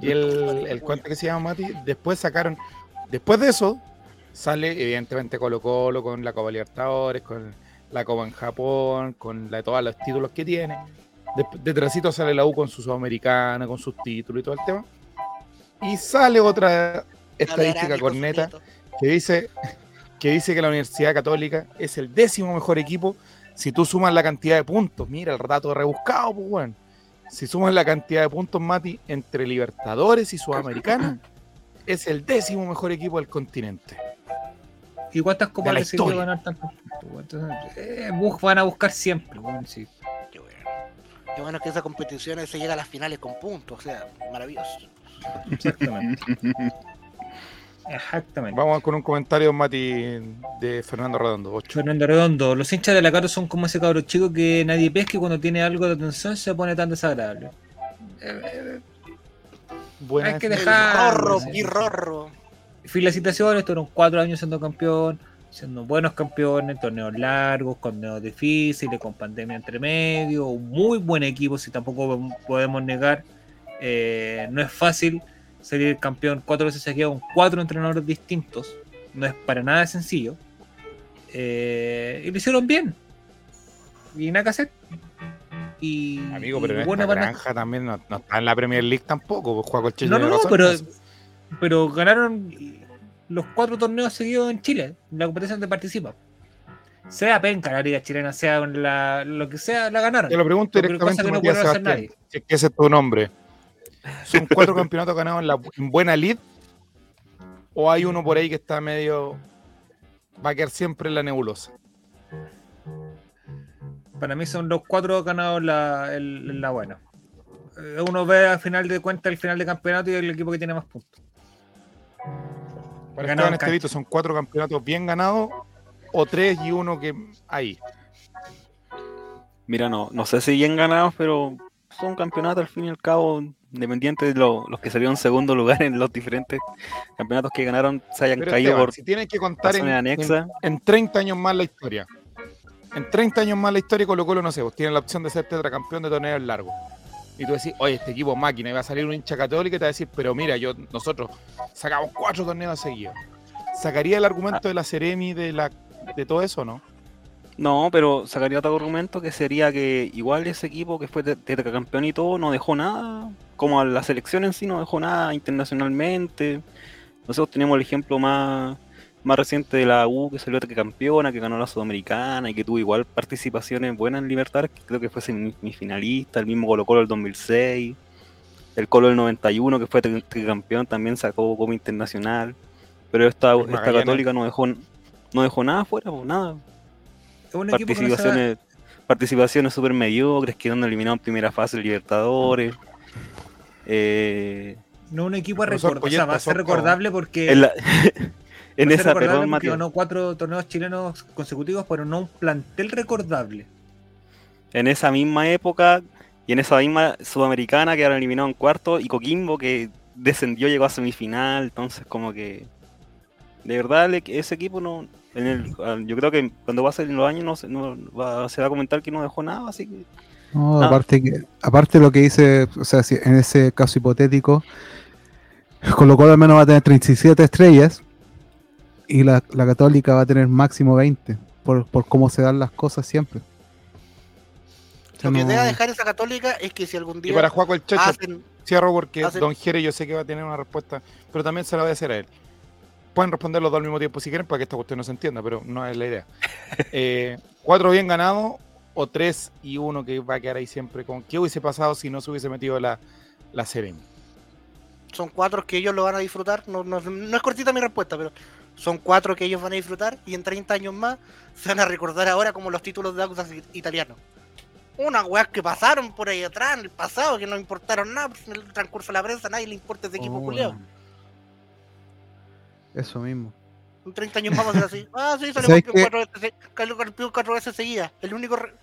Y el, el cuento que se llama Mati, después sacaron, después de eso, sale evidentemente Colo Colo con la Copa Libertadores, con la Copa en Japón, con la, todos los títulos que tiene. Detrásito sale la U con su Sudamericana, con sus títulos y todo el tema. Y sale otra estadística corneta que dice que dice que la Universidad Católica es el décimo mejor equipo si tú sumas la cantidad de puntos. Mira el dato rebuscado, pues bueno. Si sumas la cantidad de puntos, Mati, entre Libertadores y Sudamericana, es el décimo mejor equipo del continente. ¿Y cuántas copas la le sirvió historia. ganar? Entonces, eh, bus- van a buscar siempre, weón, sí. Qué bueno. Qué bueno que esa competición se llega a las finales con puntos, o sea, maravilloso. Exactamente. Exactamente. Vamos con un comentario, Mati, de Fernando Redondo. 8. Fernando Redondo, los hinchas de la Caro son como ese cabro chico que nadie pesca y cuando tiene algo de atención se pone tan desagradable. Eh, eh, Buena Hay que dejar- rorro, y sí. rorro. felicitaciones, fueron cuatro años siendo campeón, siendo buenos campeones, torneos largos, torneos difíciles, con pandemia entre medio, un muy buen equipo, si tampoco podemos negar, eh, no es fácil salir campeón cuatro veces seguidas con cuatro entrenadores distintos, no es para nada sencillo, eh, y lo hicieron bien, y nada que hacer. Y, Amigo, pero y en esta granja también no, no está en la Premier League tampoco. Pues juega con Chile. No, no, no, pero. Pero ganaron los cuatro torneos seguidos en Chile, en la competición donde participa. Sea penca la liga chilena, sea la, lo que sea, la ganaron. Te lo pregunto Pero directamente, que no Matías hacer nadie. si es que ese es tu nombre. ¿Son cuatro campeonatos ganados en, la, en buena lid? ¿O hay uno por ahí que está medio... va a quedar siempre en la nebulosa? Para mí son los cuatro ganados la, en la buena. Eh, Uno ve al final de cuentas el final de campeonato y el equipo que tiene más puntos. Para Esteban son cuatro campeonatos bien ganados o tres y uno que ahí. Mira, no, no sé si bien ganados, pero son campeonatos al fin y al cabo, independiente de lo- los que salieron en segundo lugar en los diferentes campeonatos que ganaron, se hayan Pero caído Esteban, por si tienes que contar en, en 30 años más la historia. En 30 años más la historia, Colo Colo, no sé, vos tienes la opción de ser tetracampeón de torneos largos. Y tú decís, oye, este equipo máquina, y va a salir un hincha católico y te va a decir, pero mira, yo, nosotros sacamos cuatro torneos seguidos. ¿Sacaría el argumento de la Ceremi, de la de todo eso, no? No, pero sacaría otro argumento que sería que igual ese equipo que fue tet- tetracampeón y todo no dejó nada, como a la selección en sí no dejó nada internacionalmente. Nosotros tenemos el ejemplo más, más reciente de la U que salió campeona, que ganó la Sudamericana y que tuvo igual participaciones buenas en Libertadores, que creo que fue semifinalista, el mismo Colo Colo del 2006, el Colo del 91 que fue campeón también sacó como internacional, pero esta, esta católica no dejó, no dejó nada fuera, pues nada Es un equipo que no participaciones participaciones súper mediocres, quedando eliminados en primera fase de Libertadores. Eh, no un equipo a recordar, o sea, va a ser recordable porque en la- en ser esa, perdón, Matías, ganó cuatro torneos chilenos consecutivos, pero no un plantel recordable. en esa misma época y en esa misma sudamericana quedaron eliminados en cuarto y Coquimbo que descendió llegó a semifinal, entonces como que de verdad ese equipo no en el, ah, yo creo que cuando va a ser en los años no, se- no va- se va a comentar que no dejó nada, así que No, aparte que, aparte lo que dice, o sea, si en ese caso hipotético, Colo Colo al menos va a tener 37 estrellas y la, la Católica va a tener máximo 20, por, por cómo se dan las cosas siempre. O sea, Lo que no- debe dejar esa católica es que si algún Y día para Juaco el Checho, hacen cierro porque hacen- Don Jere yo sé que va a tener una respuesta, pero también se la voy a hacer a él. Pueden responder los dos al mismo tiempo si quieren para que esta cuestión no se entienda, pero no es la idea. Eh, cuatro bien ganados o tres y uno que va a quedar ahí siempre con qué hubiese pasado si no se hubiese metido la, la Seremi. son cuatro que ellos lo van a disfrutar. No, no- no es cortita mi respuesta, pero son cuatro que ellos van a disfrutar y en 30 años más se van a recordar ahora como los títulos de Audax italianos. Unas weas que pasaron por ahí atrás en el pasado que no importaron nada pues, en el transcurso de la prensa, nadie le importa ese equipo Oh, culiao. Eso mismo. En 30 años más va a ser así. Ah, sí, salió ¿Sabes campeón qué? cuatro veces, campeón cuatro veces seguidas. El único re-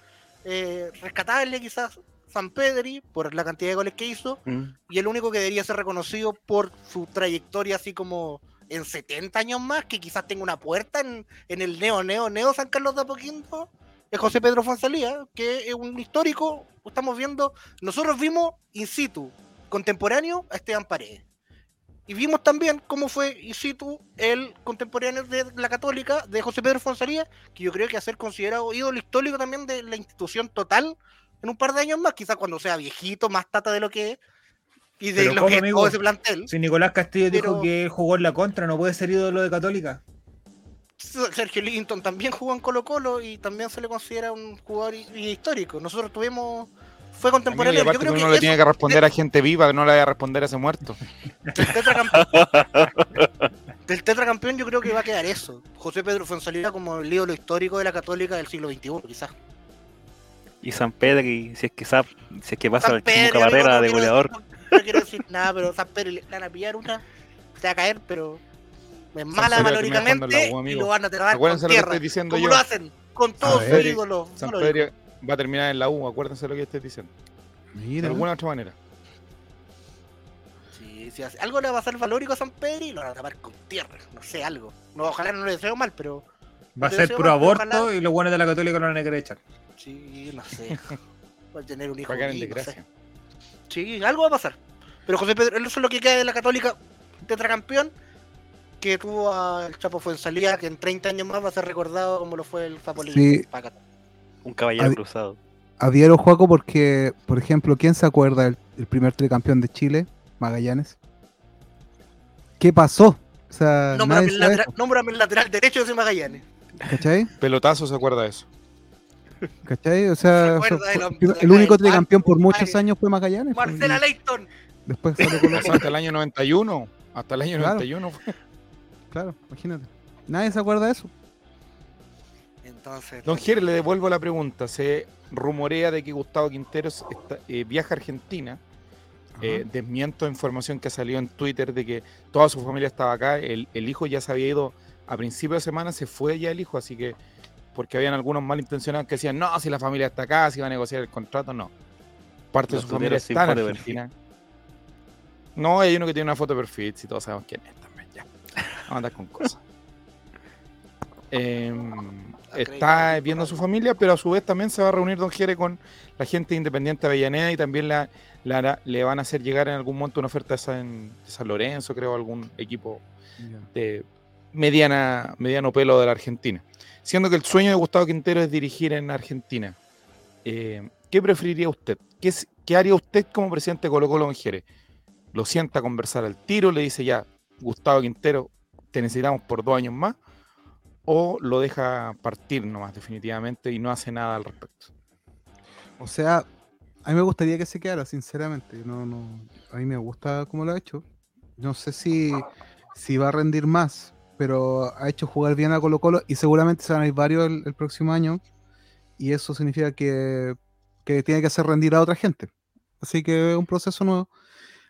eh, rescatable quizás San Pedri por la cantidad de goles que hizo mm, y el único que debería ser reconocido por su trayectoria así como en 70 años más, que quizás tenga una puerta en, en el Neo, Neo, Neo San Carlos de Apoquindo, es José Pedro Fonsalía, que es un histórico, estamos viendo, nosotros vimos in situ, contemporáneo a Esteban Paredes. Y vimos también cómo fue in situ el contemporáneo de la Católica de José Pedro Fonsalía, que yo creo que a ser considerado ídolo histórico también de la institución total en un par de años más, quizás cuando sea viejito, más tata de lo que es, y de Pero lo ¿cómo, que amigo? todo ese plantel. Si Nicolás Castillo dijo que jugó en la contra, no puede ser ídolo de Católica. Sergio Linton también jugó en Colo Colo y también se le considera un jugador hi- histórico. Nosotros tuvimos, fue Amigo, y contemporáneo. Yo creo que que uno le eso tiene que responder a gente viva, no le vaya a responder a ese muerto. del tetracampeón, del tetracampeón yo creo que va a quedar eso. José Pedro Fonsalida como el ídolo histórico de la Católica del siglo XXI, quizás. y San Pedri, si es que si es que pasa San Pedro, carrera amigo, no de goleador, No, no quiero decir nada, pero San Pedro le van a pillar una, se va a caer, pero es mala valóricamente y lo van a tratar con Acuérdense lo que tierra. estoy diciendo ¿Cómo yo. lo hacen? Con todos sus ídolos. San no lo. Pedro va a terminar en la U, acuérdense lo que estoy diciendo. De Mira, alguna otra manera. Sí, sí, hace- algo le va a pasar valórico a San Pedro y lo van a tapar con tierra. No sé, algo. No, ojalá no le deseo mal, pero Va a ser puro aborto ojalá- y los buenos de la Católica lo van a querer echar. sí, no sé. Va a tener un hijo. Va a en ahí, no sé. Sí, algo va a pasar. Pero José Pedro, eso es lo que queda de la Católica tetracampeón que tuvo al Chapo Fuensalía, que en 30 años más va a ser recordado como lo fue el Zapolín. Sí. un caballero cruzado. adhiero Juaco porque, por ejemplo, ¿quién se acuerda del el primer tricampeón de Chile? Magallanes. ¿Qué pasó? O sea, Nómbrame el, lateral, nómbrame el lateral derecho de Magallanes. ¿cachai? Pelotazo se acuerda de eso. ¿Cachai? O sea, ¿Se acuerda fue- de la- fue- de el único tricampeón por muchos Mario? años fue Magallanes. pues, Marcela Leighton. Después salió Colo hasta el año 91. Hasta el año Claro. 91 fue. Claro, imagínate. Nadie se acuerda de eso. Entonces, Don Jere, le devuelvo la pregunta. Se rumorea de que Gustavo Quinteros está- eh, viaja a Argentina. Eh, desmiento información que salió en Twitter de que toda su familia estaba acá. El, el hijo ya se había ido a principio de semana se fue ya el hijo, así que porque habían algunos malintencionados que decían, no, si la familia está acá, si va a negociar el contrato, no. Parte de su familia está en Argentina. No, hay uno que tiene una foto de perfil, si todos sabemos quién es también, ya. Vamos a andar con cosas. Em, está viendo a su familia, pero a su vez también se va a reunir Don Jere con la gente de Independiente de Avellaneda y también la, la le van a hacer llegar en algún momento una oferta esa en San Lorenzo, creo, algún equipo de mediana, mediano pelo de la Argentina. Siendo que el sueño de Gustavo Quintero es dirigir en Argentina. Eh, ¿Qué preferiría usted? ¿Qué, qué haría usted como presidente de Colo Colo Jere? ¿Lo sienta a conversar al tiro? ¿Le dice ya, Gustavo Quintero, te necesitamos por dos años más? ¿O lo deja partir nomás definitivamente y no hace nada al respecto? O sea, a mí me gustaría que se quedara, sinceramente. No, no, a mí me gusta cómo lo ha hecho. No sé si, si va a rendir más, pero ha hecho jugar bien a Colo Colo y seguramente se van a ir varios el, el próximo año. Y eso significa que, que tiene que hacer rendir a otra gente. Así que es un proceso nuevo.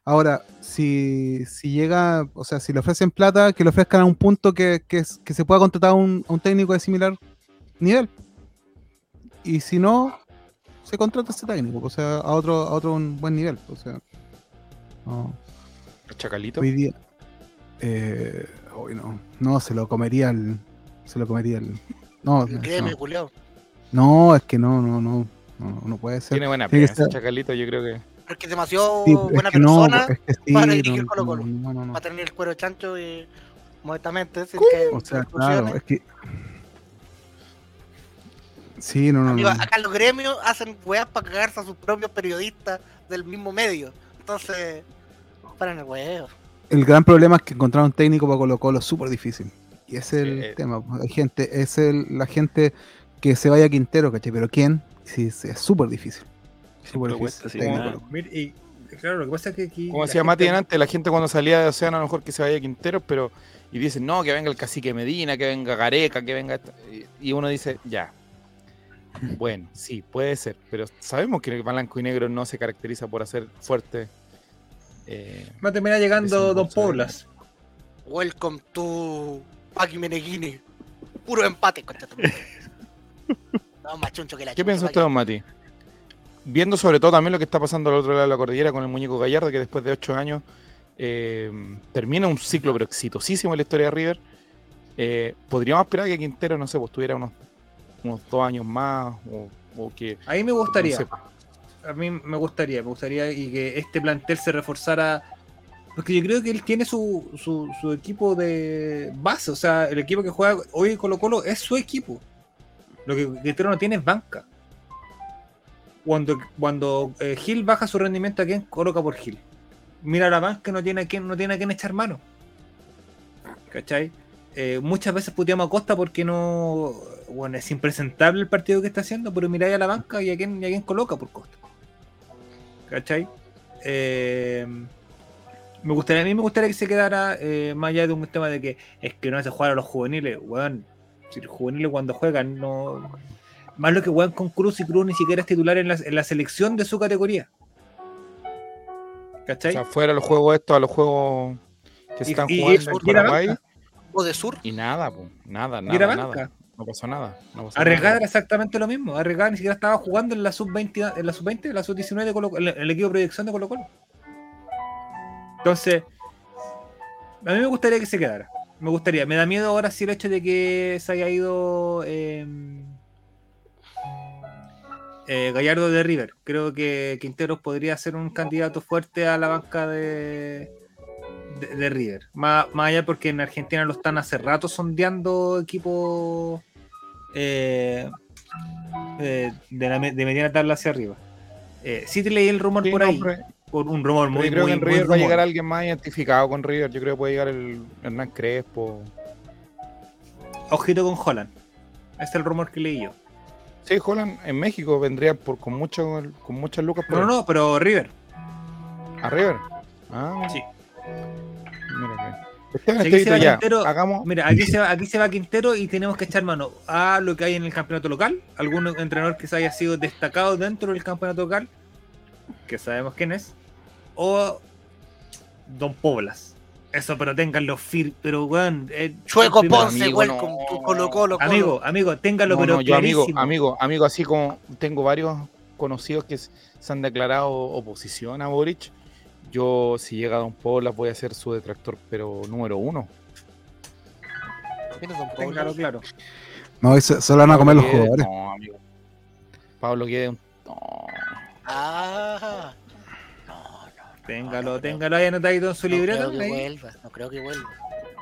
Ahora, si, si llega, o sea, si le ofrecen plata, que le ofrezcan a un punto que, que, se pueda contratar a un, a un técnico de similar nivel. Y si no, se contrata a ese técnico, o sea, a otro, a otro un buen nivel. O sea, no, Chacalito. hoy día. Eh, hoy no, no, se lo comería el. Se lo comería el. No, Créeme, no, culiao. no, es que no, no, no, no, no puede ser. Tiene buena Tiene ser- Chacalito, yo creo que... Porque es demasiado Sí, es buena no, persona es que sí, para dirigir no, Colo-Colo. no, no, no. para tener el cuero chancho y modestamente que O sea, se claro, es que. Sí, no, no, Amigo, no. acá los gremios hacen weas para cagarse a sus propios periodistas del mismo medio. Entonces, paren el huevo. El gran problema es que encontrar un técnico para Colo Colo es súper difícil. Y ese es el Eh, tema. Hay gente, es el, la gente que se vaya a Quintero, ¿cachai? Pero ¿quién? Sí, sí, es súper difícil. Súper difícil. sí. Mira, y claro, lo que pasa es que aquí. Como decía gente- Mati antes, la gente cuando salía de Océano a lo mejor que se vaya a Quinteros, pero y dicen, no, que venga el cacique Medina, que venga Gareca, que venga... esta", y- Y uno dice, ya. Bueno, sí, puede ser, pero sabemos que el blanco y negro no se caracteriza por hacer fuerte. Eh, Va a terminar llegando de- Poblas. Welcome to Paki Meneghini. Puro empate, madre. No, más chuncho que la ¿Qué piensa usted, don Mati? Viendo sobre todo también lo que está pasando al otro lado de la cordillera con el muñeco Gallardo, que después de ocho años eh, termina un ciclo pero exitosísimo en la historia de River. eh, podríamos esperar que Quintero, no sé, pues tuviera unos, unos dos años más o, o que... A mí me gustaría. no sé, A mí me gustaría, me gustaría y que este plantel se reforzara. Porque yo creo que él tiene su, su, equipo de base. O sea, el equipo que juega hoy Colo Colo es su equipo. Lo que Quintero no tiene es banca. Cuando, cuando eh, Gil baja su rendimiento, ¿a quién coloca por Gil? Mira la banca, no tiene a quién, no tiene a quién echar mano. ¿Cachai? Eh, muchas veces puteamos a Costa porque no. Bueno, es impresentable el partido que está haciendo, pero miráis a la banca y a quién, y a quién coloca por Costa. ¿Cachai? Eh, me gustaría, a mí me gustaría que se quedara eh, más allá de un tema de que es que no hace jugar a los juveniles, weón. Si los juveniles cuando juegan no. Más lo que juegan con Cruz y Cruz ni siquiera es titular en la, en la selección de su categoría. o ¿Cachai? sea, fuera los juegos estos a los juegos que se están y- jugando en y era Paraguay. O de sur. y nada, nada, nada, nada. No pasó nada. No era exactamente lo mismo. Arriesgada ni siquiera estaba jugando en la sub-20, en la sub-20, en la sub-19 de Colo en el equipo proyección de Colo Colo. Entonces, a mí me gustaría que se quedara. Me gustaría. Me da miedo ahora sí el hecho de que se haya ido eh, eh, Gallardo de River. Creo que Quinteros podría ser un candidato fuerte a la banca de, de, de River. Más, más allá porque en Argentina lo están hace rato sondeando equipos eh, eh, de, la, de mediana tabla hacia arriba. Eh, sí te leí el rumor Sí, por no, ahí, pero- por un rumor muy, yo creo muy, que en River va a llegar alguien más identificado con River. Yo creo que puede llegar el Hernán Crespo. Ojito con Holland. Ese es el rumor que leí yo. Sí, Holland en México vendría por, con, mucho, con muchas lucas por No, no, no, pero River. a River. Ah, Sí. Aquí se va ya, Quintero- hagamos. Mira, aquí se, va, aquí se va Quintero y tenemos que echar mano a lo que hay en el campeonato local. Algún entrenador que se haya sido destacado dentro del campeonato local, que sabemos quién es. O Don Poblas. Eso, pero ténganlo fir, pero weón. eh, Chueco primero- Ponce, amigo, welcome no. to Colo Colo. Amigo, amigo, ténganlo, No, pero no, yo amigo, amigo, amigo, así como tengo varios conocidos que se han declarado oposición a Boric, yo si llega a Don Poblas voy a ser su detractor, pero número uno. ¿Quién es Don? Ténganlo claro. No, se, se lo van a comer los jugadores. No, amigo. Pablo Guedes, no. Ah. Téngalo, téngalo ahí anotadito en su No libreta. creo que ahí. vuelva, no creo que vuelva.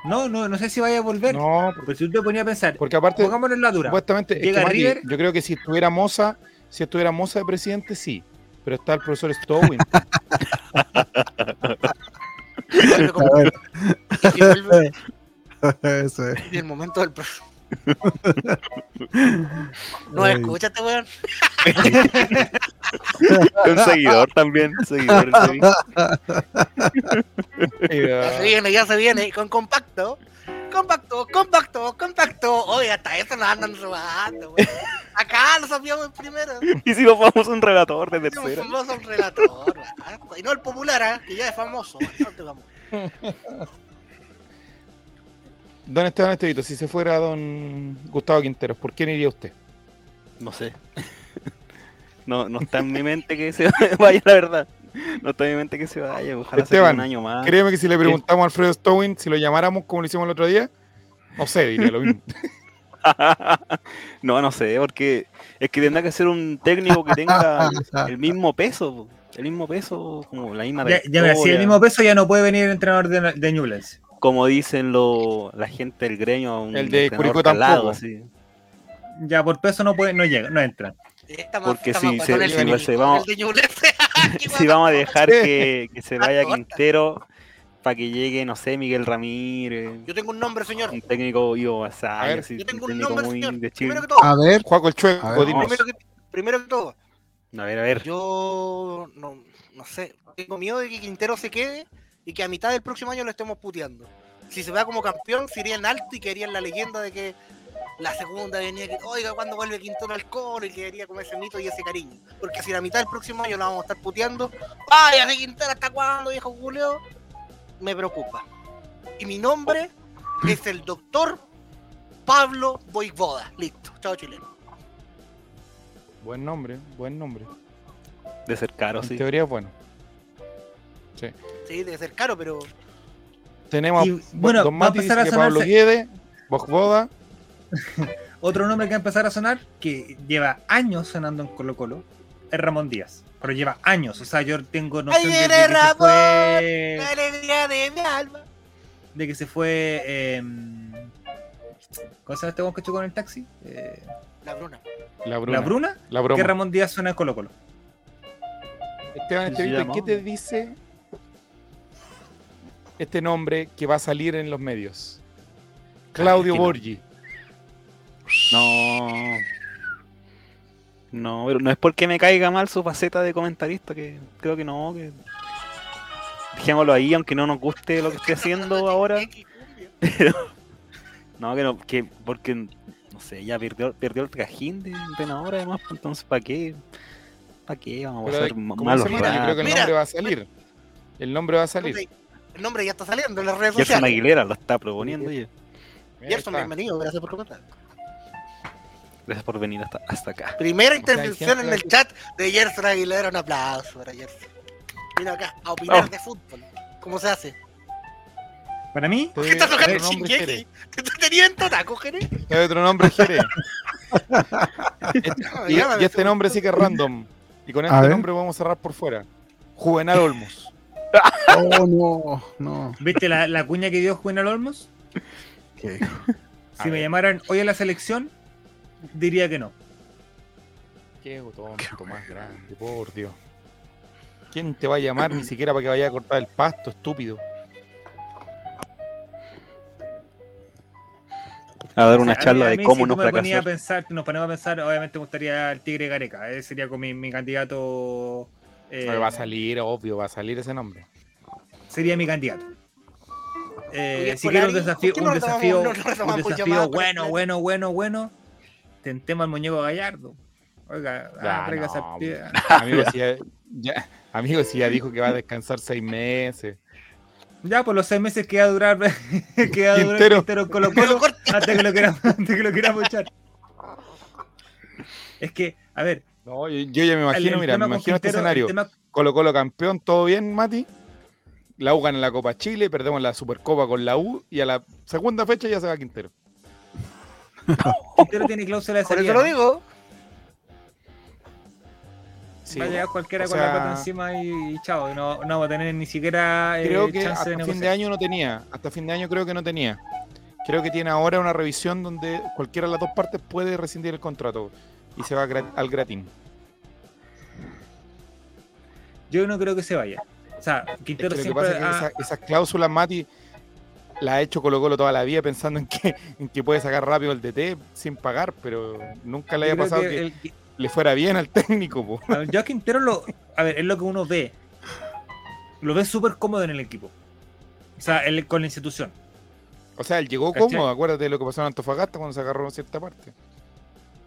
No, no, no sé si vaya a volver. No, porque, Pero si usted ponía a pensar, porque aparte, pongámonos en la dura. supuestamente, es Llega que, Mati, River. yo creo que si estuviera Moza, si estuviera Moza de presidente, sí. Pero está el profesor Stowin. Y si vuelve eso es. en el momento del pro- No Ay. escúchate, weón. Un seguidor también. un seguidor. Ya se viene, ya se viene. Con compacto. Compacto, compacto, compacto. Oye, hasta eso nos andan robando, weón. Acá lo sabíamos primero. y si nos vamos a un relator de tercera. famosos un relator. Y no el popular, ¿ah? que ya es famoso. ¿Dónde vamos? Don Esteban Estevito, si se fuera don Gustavo Quinteros, ¿por quién iría usted? No sé. No, no está en mi mente que se vaya, la verdad. No está en mi mente que se vaya. Ojalá sea Esteban, un año más. Créeme que si le preguntamos a Alfredo Stowin, si lo llamáramos como lo hicimos el otro día, no sé, diría lo mismo. no, no sé, porque es que tendrá que ser un técnico que tenga el mismo peso. El mismo peso, como la misma Ya, ya, mira, si el mismo peso ya no puede venir el entrenador de, de Newlands. Como dicen lo, la gente del gremio, un El de Curicó calado, así. Ya por peso no puede, no llega, no entra. Porque si se- si de- se vamos- Si vamos a dejar que, que se vaya. Quintero para que llegue, no sé, Miguel Ramírez, Yo tengo un nombre, señor. un técnico Ivo A Basay, ver, así, Yo tengo un un técnico nombre, muy señor. de Chile. Primero que todo. A ver, Juaco el Chueco. Primero que, primero que todo. A ver, a ver. Yo no, no sé. Tengo miedo de que Quintero se quede y que a mitad del próximo año lo estemos puteando. Si se va como campeón, se iría en alto y quedaría en la leyenda de que la segunda venía que, oiga, cuando vuelve Quintero al coro y quedaría como ese mito y ese cariño. Porque si la mitad del próximo año la vamos a estar puteando, vaya de Quintero hasta cuándo, viejo Julio, me preocupa. Y mi nombre es el doctor Pablo Voivoda. Listo, chao chileno. Buen nombre, buen nombre. De ser caro, En sí. teoría es bueno. Sí. Sí, debe ser caro, pero Tenemos Y, a bueno, Don va a dice a que Pablo Guede, Bogboda, Otro nombre que va a empezar a sonar, que lleva años sonando en Colo Colo, es Ramón Díaz. Pero lleva años, o sea, yo tengo noción Ahí de, viene de que se Ramón, fue, la alegría de mi alma. de que se fue, eh, ¿cómo se llama este que chocó en el taxi? Eh, La Bruna. la Bruna. ¿La Bruna? La broma. Que Ramón Díaz suena en Colo Colo. Esteban Estevito, ¿qué te dice este nombre que va a salir en los medios? Claudio. Borgi. No. No, pero no es porque me caiga mal su faceta de comentarista, que creo que no, que. Dejémoslo ahí, aunque no nos guste lo que estoy haciendo ahora. No, que no, que porque, no sé, ya perdió, perdió el trajín de entrenador además, pues, entonces ¿para qué? ¿Para qué vamos a Pero, hacer malos yo creo que el Mira, nombre va a salir. El nombre va a salir. El nombre ya está saliendo en las redes Gerson sociales. Aguilera lo está proponiendo Gerson, bienvenido, gracias por comentar. Gracias por venir hasta, hasta acá. Primera hay intervención en el chat de Gerson Aguilera. Un aplauso para Gerson. Vino acá a opinar Oh. de fútbol. ¿Cómo se hace? Para mí, Te ¿Qué está doy tocando Shingeki? ¿Te está teniendo taco, Jere? Doy otro nombre, Jere. Y, este nombre sí que es random. Y con este nombre vamos a cerrar por fuera. Juvenal Olmos. Oh, no, no. ¿viste la, la cuña que dio Juvenal Olmos? ¿Qué? A Si me ver. llamaran hoy a la selección, diría que no. Qué tonto más grande, por Dios. ¿Quién te va a llamar ni siquiera para que vaya a cortar el pasto, estúpido? A dar O una a charla mí- a de cómo si no tú me ponías a fracasar. pensar, nos ponemos a pensar, obviamente me gustaría el Tigre Gareca. Ese sería como mi, mi candidato. eh, No, va a salir, obvio, va a salir ese nombre. sería mi candidato. Eh, si quiero un desafío, ¿por qué un desafío, un bueno, bueno, bueno, bueno, tentemos al muñeco Gallardo. Oiga, ah, traiga esa no, Amigo, si ya, ya- amigo, si ya dijo que va a descansar seis meses. Ya, por los seis meses que va a durar, que va a durar Quintero. Quintero Colo Colo hasta que lo queramos, hasta que lo queramos echar. Es que, a ver, No, yo, yo ya me el- imagino, el mira, me imagino este Quintero- el escenario. tema- Colo Colo campeón, todo bien, Mati. La U gana la Copa Chile, perdemos la Supercopa con la U y a la segunda fecha ya se va Quintero. Quintero tiene cláusula de Por salida. eso lo digo. Sí, Va a llegar cualquiera o con sea- la pata encima y, y chao. y No, no va a tener ni siquiera eh, creo que chance hasta de fin de año no tenía. Hasta fin de año creo que no tenía. Creo que tiene ahora una revisión donde cualquiera de las dos partes puede rescindir el contrato y se va al gratín. Yo no creo que se vaya. O sea, Es que Quintero lo que siempre pasa es que ha- esa- esas cláusulas, Mati, las ha hecho Colo Colo toda la vida pensando en que, en que puede sacar rápido el DT sin pagar, pero nunca le creo pasado que que, el- le fuera bien al técnico. po. A ver, yo a Quintero lo. A ver, es lo que uno ve. Lo ve súper cómodo en el equipo. O sea, él, con la institución. O sea, él llegó ¿Cachai? cómodo, acuérdate de lo que pasó en Antofagasta cuando se agarró en cierta parte.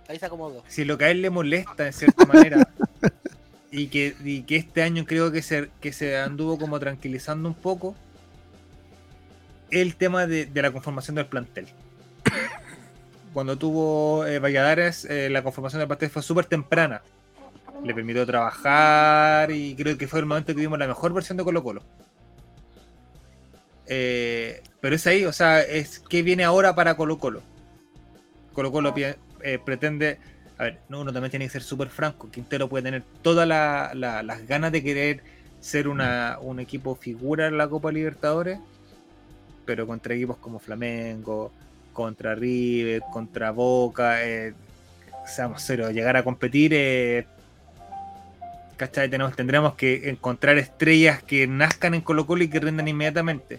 Ahí se acomodó. Si lo que a él le molesta de cierta manera. y, que, y que este año creo que se, que se anduvo como tranquilizando un poco. El tema de, la conformación del plantel. Cuando tuvo eh, Valladares, eh, la conformación del plantel fue súper temprana. Le permitió trabajar y creo que fue el momento que vimos la mejor versión de Colo Colo. Eh, pero es ahí, o sea, es que viene ahora para Colo Colo. Colo Colo eh, pretende, a ver, no, uno también tiene que ser súper franco. Quintero puede tener todas la- las ganas de querer ser una, un equipo figura en la Copa Libertadores, pero contra equipos como Flamengo, contra River, contra Boca, eh, seamos serios, llegar a competir, eh, ¿cachai? Tendremos que encontrar estrellas que nazcan en Colo Colo y que rindan inmediatamente.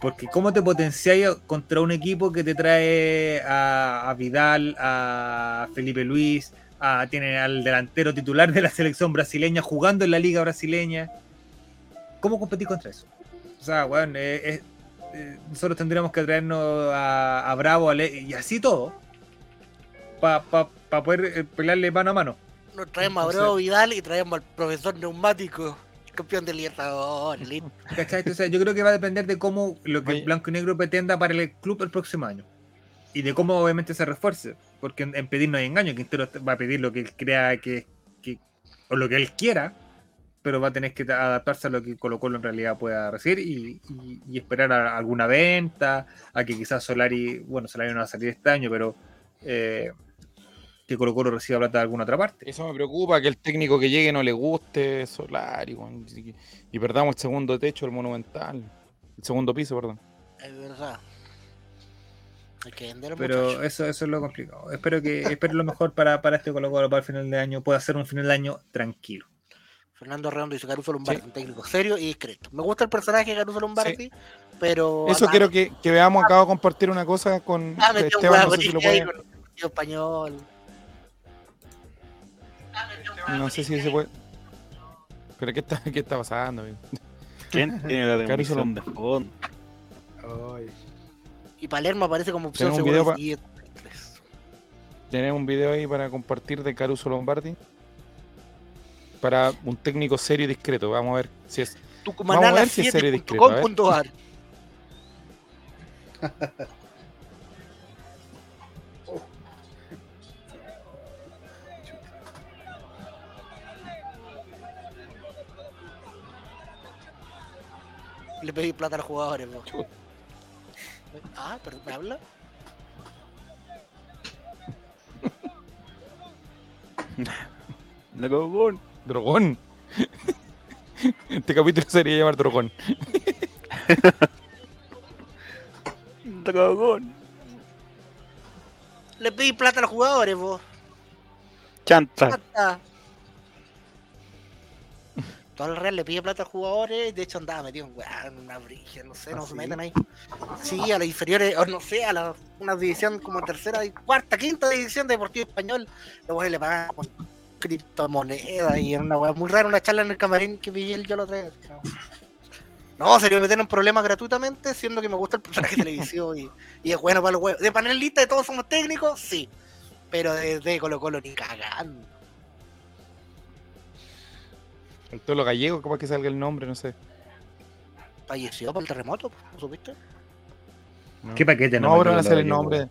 Porque ¿cómo te potenciáis contra un equipo que te trae a, Vidal, a Felipe Luis, a, tiene al delantero titular de la selección brasileña jugando en la liga brasileña? ¿Cómo competís contra eso? O sea, bueno, eh, eh, eh, nosotros tendríamos que traernos a, a Bravo a Le- y así todo para poder eh, pelearle mano a mano. Nos traemos a Bravo Vidal y traemos al profesor neumático, campeón del Libertadores. listo. ¿Cachai? Entonces, yo creo que va a depender de cómo lo que Oye. Blanco y Negro pretenda para el club el próximo año. Y de cómo obviamente se refuerce. Porque en, en pedir no hay engaño. Quintero va a pedir lo que él crea que, que- o lo que él quiera, pero va a tener que adaptarse a lo que Colo Colo en realidad pueda recibir y, y- y esperar a alguna venta, a que quizás Solari, bueno, Solari no va a salir este año, pero eh, que Colo Colo reciba plata de alguna otra parte. Eso me preocupa, que el técnico que llegue no le guste Solari y, perdamos el segundo techo del Monumental. El segundo piso, perdón. Es verdad. Hay que vender Pero muchacho. eso, eso es lo complicado. Espero que espero lo mejor para, para este Colo Colo para el final de año. Pueda ser un final de año tranquilo. Fernando Redondo dice Caruso Lombardi, un técnico serio y discreto. Me gusta el personaje de Caruso Lombardi, pero. Eso ah, quiero que, que veamos. Acabo de compartir una cosa con Ah, Esteban. No sé si lo ahí puede. con el tío español. No sé si se puede. Pero ¿qué está, qué está pasando? ¿Quién tiene la Caruso fondo? Y Palermo aparece como opción segura. Tenemos un video ahí para compartir de Caruso Lombardi. Para un técnico serio y discreto. Vamos a ver si es. Vamos a ver si es serio y discreto, a ver. Tucumanana7.com.ar Le pedí plata a los jugadores. Ah, perdón, ¿me habla? La cagón. Drogón. Este capítulo se debería llamar Drogón. Cagón. Le pedí plata a los jugadores, vos. Chanta. plata. Todo el Real le pide plata a los jugadores, de hecho andaba metido en, una brigia, no sé, no ¿Ah, se sí? metan ahí. Sí, a las inferiores, o no sé, a la, una división como tercera, cuarta, quinta división de Deportivo Español, los weones le pagan con criptomonedas y era una weá muy rara, una charla en el camarín que vi él yo lo traía. No, se le metieron en problemas gratuitamente, siendo que me gusta el personaje de televisión y, y es bueno para los huevos. De panelista de todos somos técnicos, sí. Pero de, de Colo Colo ni cagando. El tolo gallego, capaz que salga el nombre, no sé. falleció por el terremoto, ¿no supiste? ¿no? ¿Qué paquete No, me pero van a acuerdo salir yo, nombres.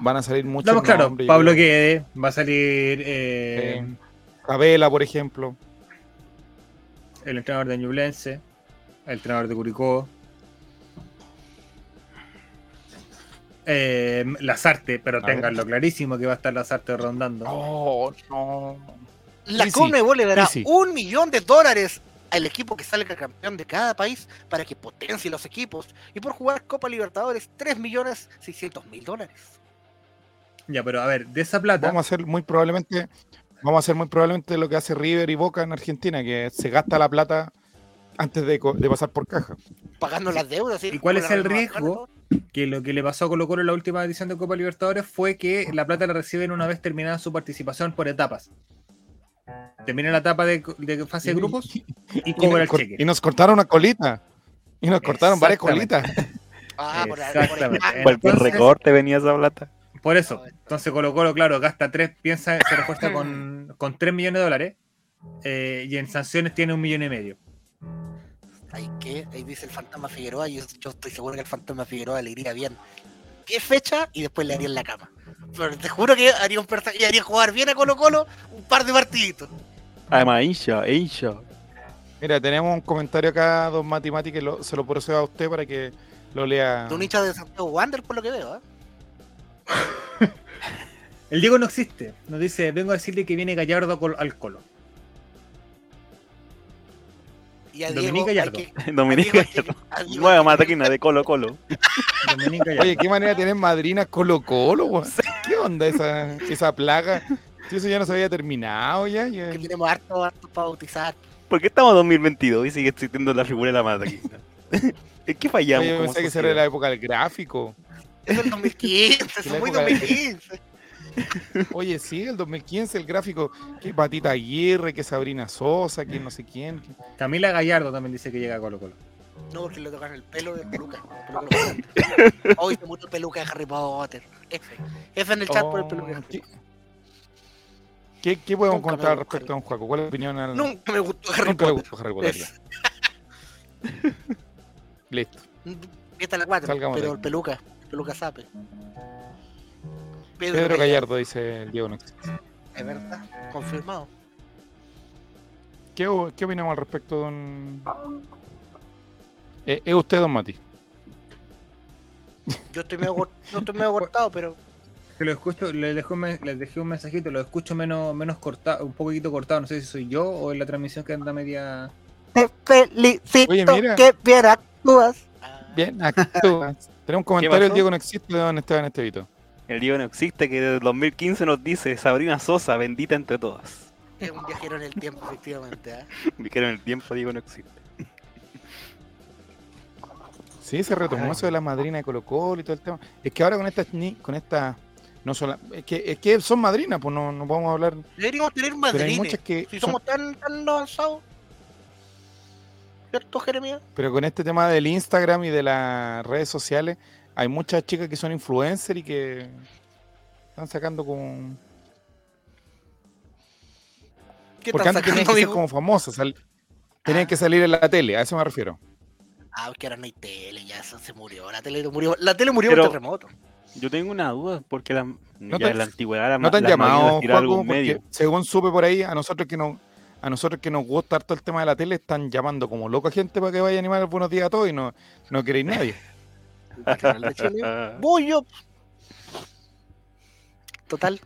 Van a salir muchos Estamos claro, nombres, Pablo. Guede, va a salir eh, Eh, Cabela, por ejemplo. el entrenador de Ñublense, el entrenador de Curicó. Eh, Lazarte, pero ténganlo clarísimo que va a estar Lazarte rondando. Oh, no. La Easy, Conmebol le dará un millón de dólares al equipo que salga campeón de cada país para que potencie los equipos y por jugar Copa Libertadores 3 millones 600 mil dólares. Ya, pero a ver, de esa plata, Vamos a hacer muy probablemente. Vamos a hacer muy probablemente lo que hace River y Boca en Argentina, que se gasta la plata antes de, pasar por caja. Pagando las deudas. ¿Y cuál es el riesgo? que lo que le pasó a Colo Colo en la última edición de Copa Libertadores fue que la plata la reciben una vez terminada su participación por etapas. Termina la etapa de, de fase de grupos y cobra el cheque. y nos cortaron una colita. Y nos cortaron varias colitas. Ah, por ahí, por. Ah, Cualquier Entonces- recorte venía esa plata. Por eso. Entonces Colo Colo, claro, gasta 3, piensa, se refuerza con, con 3 millones de dólares. eh, y en sanciones tiene un millón y medio. Ahí que, ahí dice el fantasma Figueroa, y yo, yo estoy seguro que el fantasma Figueroa le iría bien. ¿Qué fecha? Y después le haría en la cama. Pero te juro que haría un y haría jugar bien a Colo Colo un par de partiditos. Además, hincha, hincha. Mira, tenemos un comentario acá, don Mati Mati, que lo- se lo procedo a usted para que lo lea. De un hincha de Santiago Wander, por lo que veo, ¿eh? El Diego no existe. Nos dice, vengo a decirle que viene Gallardo col- al Colo. Y a Dominique Diego Gallardo. que- que- a Diego nueva que- mataquina de Colo Colo. Dominique Gallardo. Oye, qué manera tener madrinas Colo Colo? ¿Qué onda esa, esa plaga? Si eso ya no se había terminado ya. ya- que tenemos harto, harto para bautizar. ¿Por qué estamos en 2022 y sigue existiendo la figura de la mataquina? ¿En qué fallamos? Yo pensé que era la época del gráfico. Es el 2015, Que eso la es muy época de- 2015. Oye, sí, el 2015 el gráfico. Que Patita Aguirre, que Sabrina Sosa, que no sé quién. que- Camila Gallardo también dice que llega a Colo Colo. No, porque le tocan el pelo de peluca. Hoy se murió el peluca de Harry Potter. F. F en el chat por el peluca. de Oh, Harry ¿qué, Potter. qué, qué podemos Nunca me contar respecto a un Juaco? ¿Cuál es la opinión? al- Nunca me gustó Harry Nunca Potter. gustó Harry Potter. Listo. Esta es la 4, Salgamos pero el peluca, el peluca sape. Pedro, Pedro Gallardo, Gallardo dice el Diego no existe. Es verdad, confirmado. ¿Qué, qué opinamos al respecto, don.? Eh, ¿Es usted, don Mati? Yo estoy medio, cort- no estoy medio cortado, pero Que lo escucho, les, dejo un dejé un mensajito, lo escucho menos, menos cortado, un poquito cortado, no sé si soy yo o en la transmisión que anda media. te felicito Oye, mira. que bien actúas. Bien, actúas. Tenemos un comentario del? Diego no existe de don Esteban Estevito. El Diego no existe, que desde el 2015 nos dice Sabrina Sosa, bendita entre todas. Es un viajero en el tiempo, efectivamente. ¿eh? Quedo en el tiempo, Diego no existe. Sí, se retomó eso de la madrina de Colo Colo y todo el tema. Es que ahora con estas con esta no sola- es que es que son madrinas, pues no, no podemos hablar, Deberíamos tener pero hay madrines. muchas que Si son- somos tan, tan avanzados. ¿Cierto, Jeremías? pero con este tema del Instagram y de las redes sociales hay muchas chicas que son influencers y que están sacando como ¿Qué porque están antes tenían sacando, que ser como famosas, sal- tenían que salir en la tele, a eso me refiero. Ah, que ahora no hay tele, ya eso se murió. La tele murió, la tele murió Pero- por terremoto. Yo tengo una duda, porque la, ya te- en la antigüedad la No te han llamado, Juaco, algún medio. porque según supe por ahí, a nosotros que nos, a nosotros que nos gusta harto el tema de la tele, están llamando como loco a gente para que vaya a animar el buenos días a todos y no, no queréis nadie. Voy yo. Total.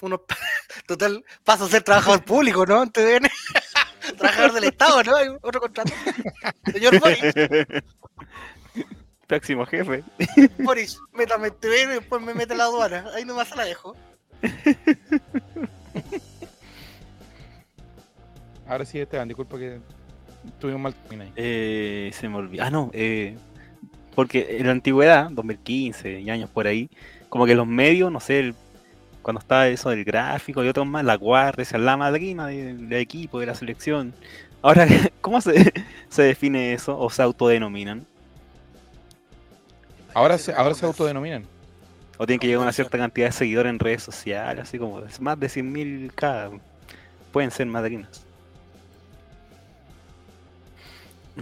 Uno, total, paso a ser trabajador público, ¿no? En TVN. trabajador del Estado, ¿no? Hay otro contrato. Señor Boris, Próximo jefe. Boris, métame en TVN y después me mete en la aduana. Ahí nomás se la dejo. Ahora sí, Esteban, disculpa que tuve un mal timing ahí. Eh, se me olvidó. Ah, no. eh, porque en la antigüedad, 2015 y años por ahí, como que los medios, no sé, el- cuando estaba eso del gráfico y otros más, la guardia, esa, la madrina de- del equipo, de la selección. Ahora, ¿cómo se, se define eso o se autodenominan? Ahora se, ahora se autodenominan. O tienen que llegar a una cierta cantidad de seguidores en redes sociales, así como más de 100.000 cada. Pueden ser madrinas.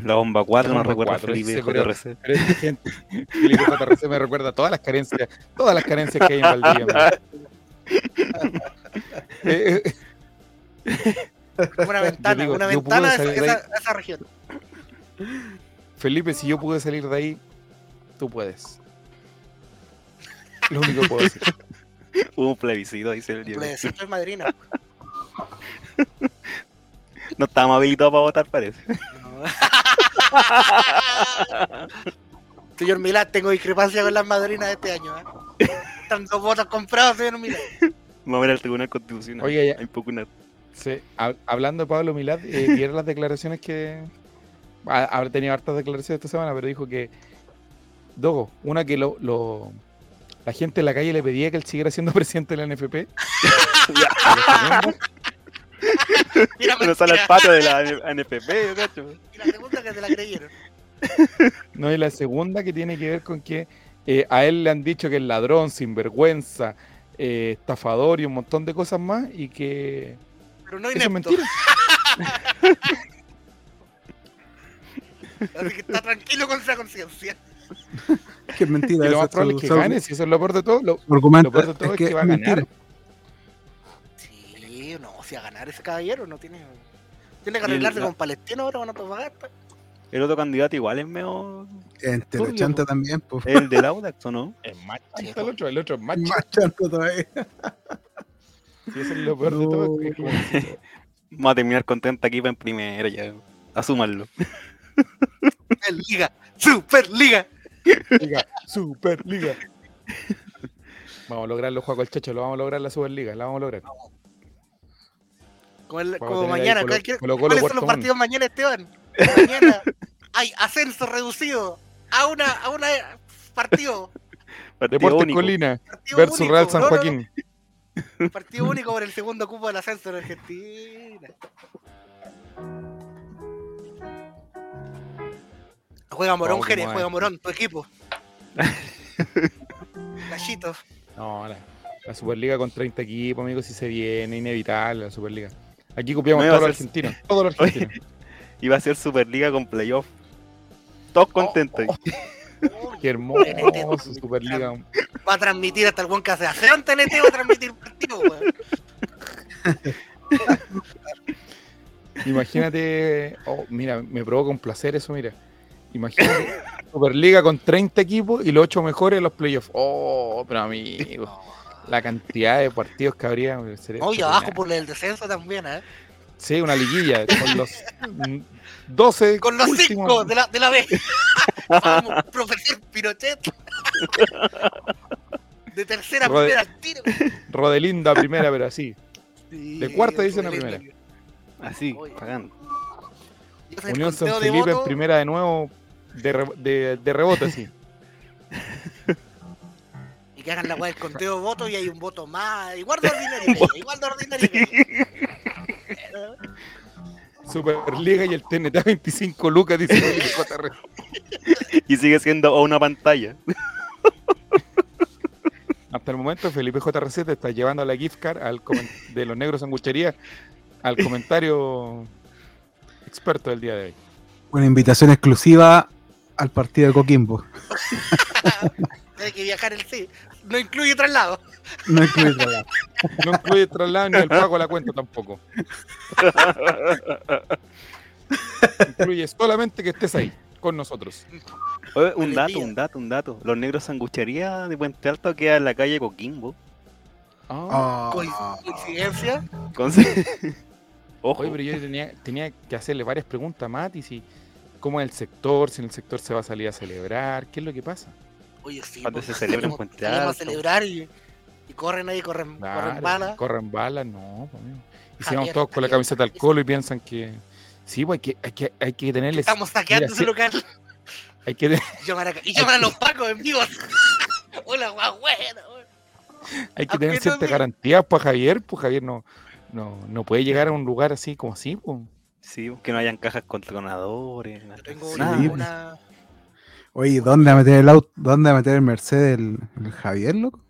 La bomba 4 La no bomba recuerda a 4, Felipe JRC. Pero esta gente, Felipe JRC me recuerda todas las carencias, todas las carencias que hay en Valdivia. Eh, eh, Una ventana, digo, una ventana a esa, de esa región. Felipe, si yo pude salir de ahí, tú puedes. Lo único que puedo decir. Hubo un plebiscito, dice el Diego. Plebiscito es madrina. No estábamos habilitados para votar, parece. Señor Milán, tengo discrepancia con las madrinas de este año. ¿eh? Están dos votos comprados, señor Milán. Vamos a ver al Tribunal Constitucional. Oye, ya- Hay poco una- Sí, hab- hablando de Pablo Milad, eh, vieron las declaraciones que. Ha, habrá tenido hartas declaraciones esta semana, pero dijo que. Dogo, una que lo, lo- la gente en la calle le pedía que él siguiera siendo presidente de la NFP. Mira, sale el mentira. patio de la yo cacho. Y la segunda que te la creyeron. no, y la segunda que tiene que ver con que eh, a él le han dicho que es ladrón, sinvergüenza, eh, estafador y un montón de cosas más, y que. Pero no Eso es mentira. Así que está tranquilo con esa conciencia. Que es mentira. Y lo más probable es que gane, si eso es lo peor de todo. Lo, lo peor de todo es es que que va a ganar. Si a ganar ese caballero no tiene. Tiene que el- arreglarse la- con Palestino ahora con Antofagasta. El otro candidato igual es medio. Entre los po. también, pues. El del Audax, ¿o no? Es más chanta el otro, el otro es más Más chanta todavía. Sí, eso es lo peor de todo. es que como- Vamos a terminar con 30 equipos en primera ya. Asúmanlo. Superliga, Superliga. Liga, Superliga. Vamos a lograrlo, Juaco el Checho, lo vamos a lograr la Superliga, la vamos a lograr. Como, el- como mañana, Colo- cualquier- Colo Colo ¿cuáles son los partidos mañana, Esteban? Mañana hay ascenso reducido a una a una partido, Partido Deportes único. Colina partido versus único. Real San No, no, no, Joaquín. partido único por el segundo cupo del ascenso en Argentina. Juega Morón, Jerez, juega ver. Morón, tu equipo. Gallito. No, la, la Superliga con 30 equipos, amigos, si se viene, inevitable la Superliga. Aquí copiamos No iba todos a los ser- argentinos, todos los Oye, argentinos. Iba a ser Superliga con playoff. Todos contentos. Qué hermoso, Superliga. Va a transmitir hasta el buen que hace en TNT, va a transmitir partido, weón. Imagínate, oh, mira, me provoca un placer eso, mira. Imagínate Superliga con 30 equipos y los 8 mejores en los playoffs. Oh, pero amigo, la cantidad de partidos que habría. sería No, y abajo por el descenso también, ¿eh? Sí, una liguilla con los mm, 12 Con los últimos. cinco de la, de la B. Vamos, profesor Pinochet. De tercera a Rode- primera tiro. Rodelinda primera, pero así. Sí, De cuarta división a primera. Así, pagando. Unión San Felipe en primera de nuevo de, re- de, de rebote, sí. Y que hagan la weá del conteo de votos y hay un voto más. Igual de ordinario. Igual de ordinario. Superliga y el TNT a 25 lucas, dice el JR. Y sigue siendo a una pantalla. Hasta el momento, Felipe JRC te está llevando la gift card al de los negros sanguchería al comentario experto del día de hoy. Una invitación exclusiva al partido de Coquimbo. Hay que viajar el sí. No incluye traslado. No incluye traslado. No incluye traslado ni el pago de la cuenta tampoco. Incluye solamente que estés ahí con nosotros. Oye, un dato, un dato, un dato. Los negros sanguchería de Puente Alto queda en la calle Coquimbo. Ah, Ah, Coincidencia. Ojo. Oye, pero yo tenía, tenía que hacerle varias preguntas a Mati, si cómo es el sector, si en el sector se va a salir a celebrar, qué es lo que pasa. Oye, sí. Cuando porque se celebra en salimos- Puente salimos a Alto. celebrar y, y corren ahí, corren, corren balas. Corren balas, no. pues, amigo. Y Javier, vamos todos con la camiseta al colo y piensan que. Sí, pues hay que, hay que, hay que tenerles. Estamos saqueando ese local. Hay que, Y llaman a, y llaman a los pacos en vivo. Hola, guau, hay que tener ciertas garantías para Javier, pues Javier no, no, no puede llegar a un lugar así como así, pues. Sí, que no hayan cajas con tronadores. Yo tengo una- Oye, ¿dónde va a meter el auto? ¿Dónde va a meter el Mercedes el, el Javier, loco?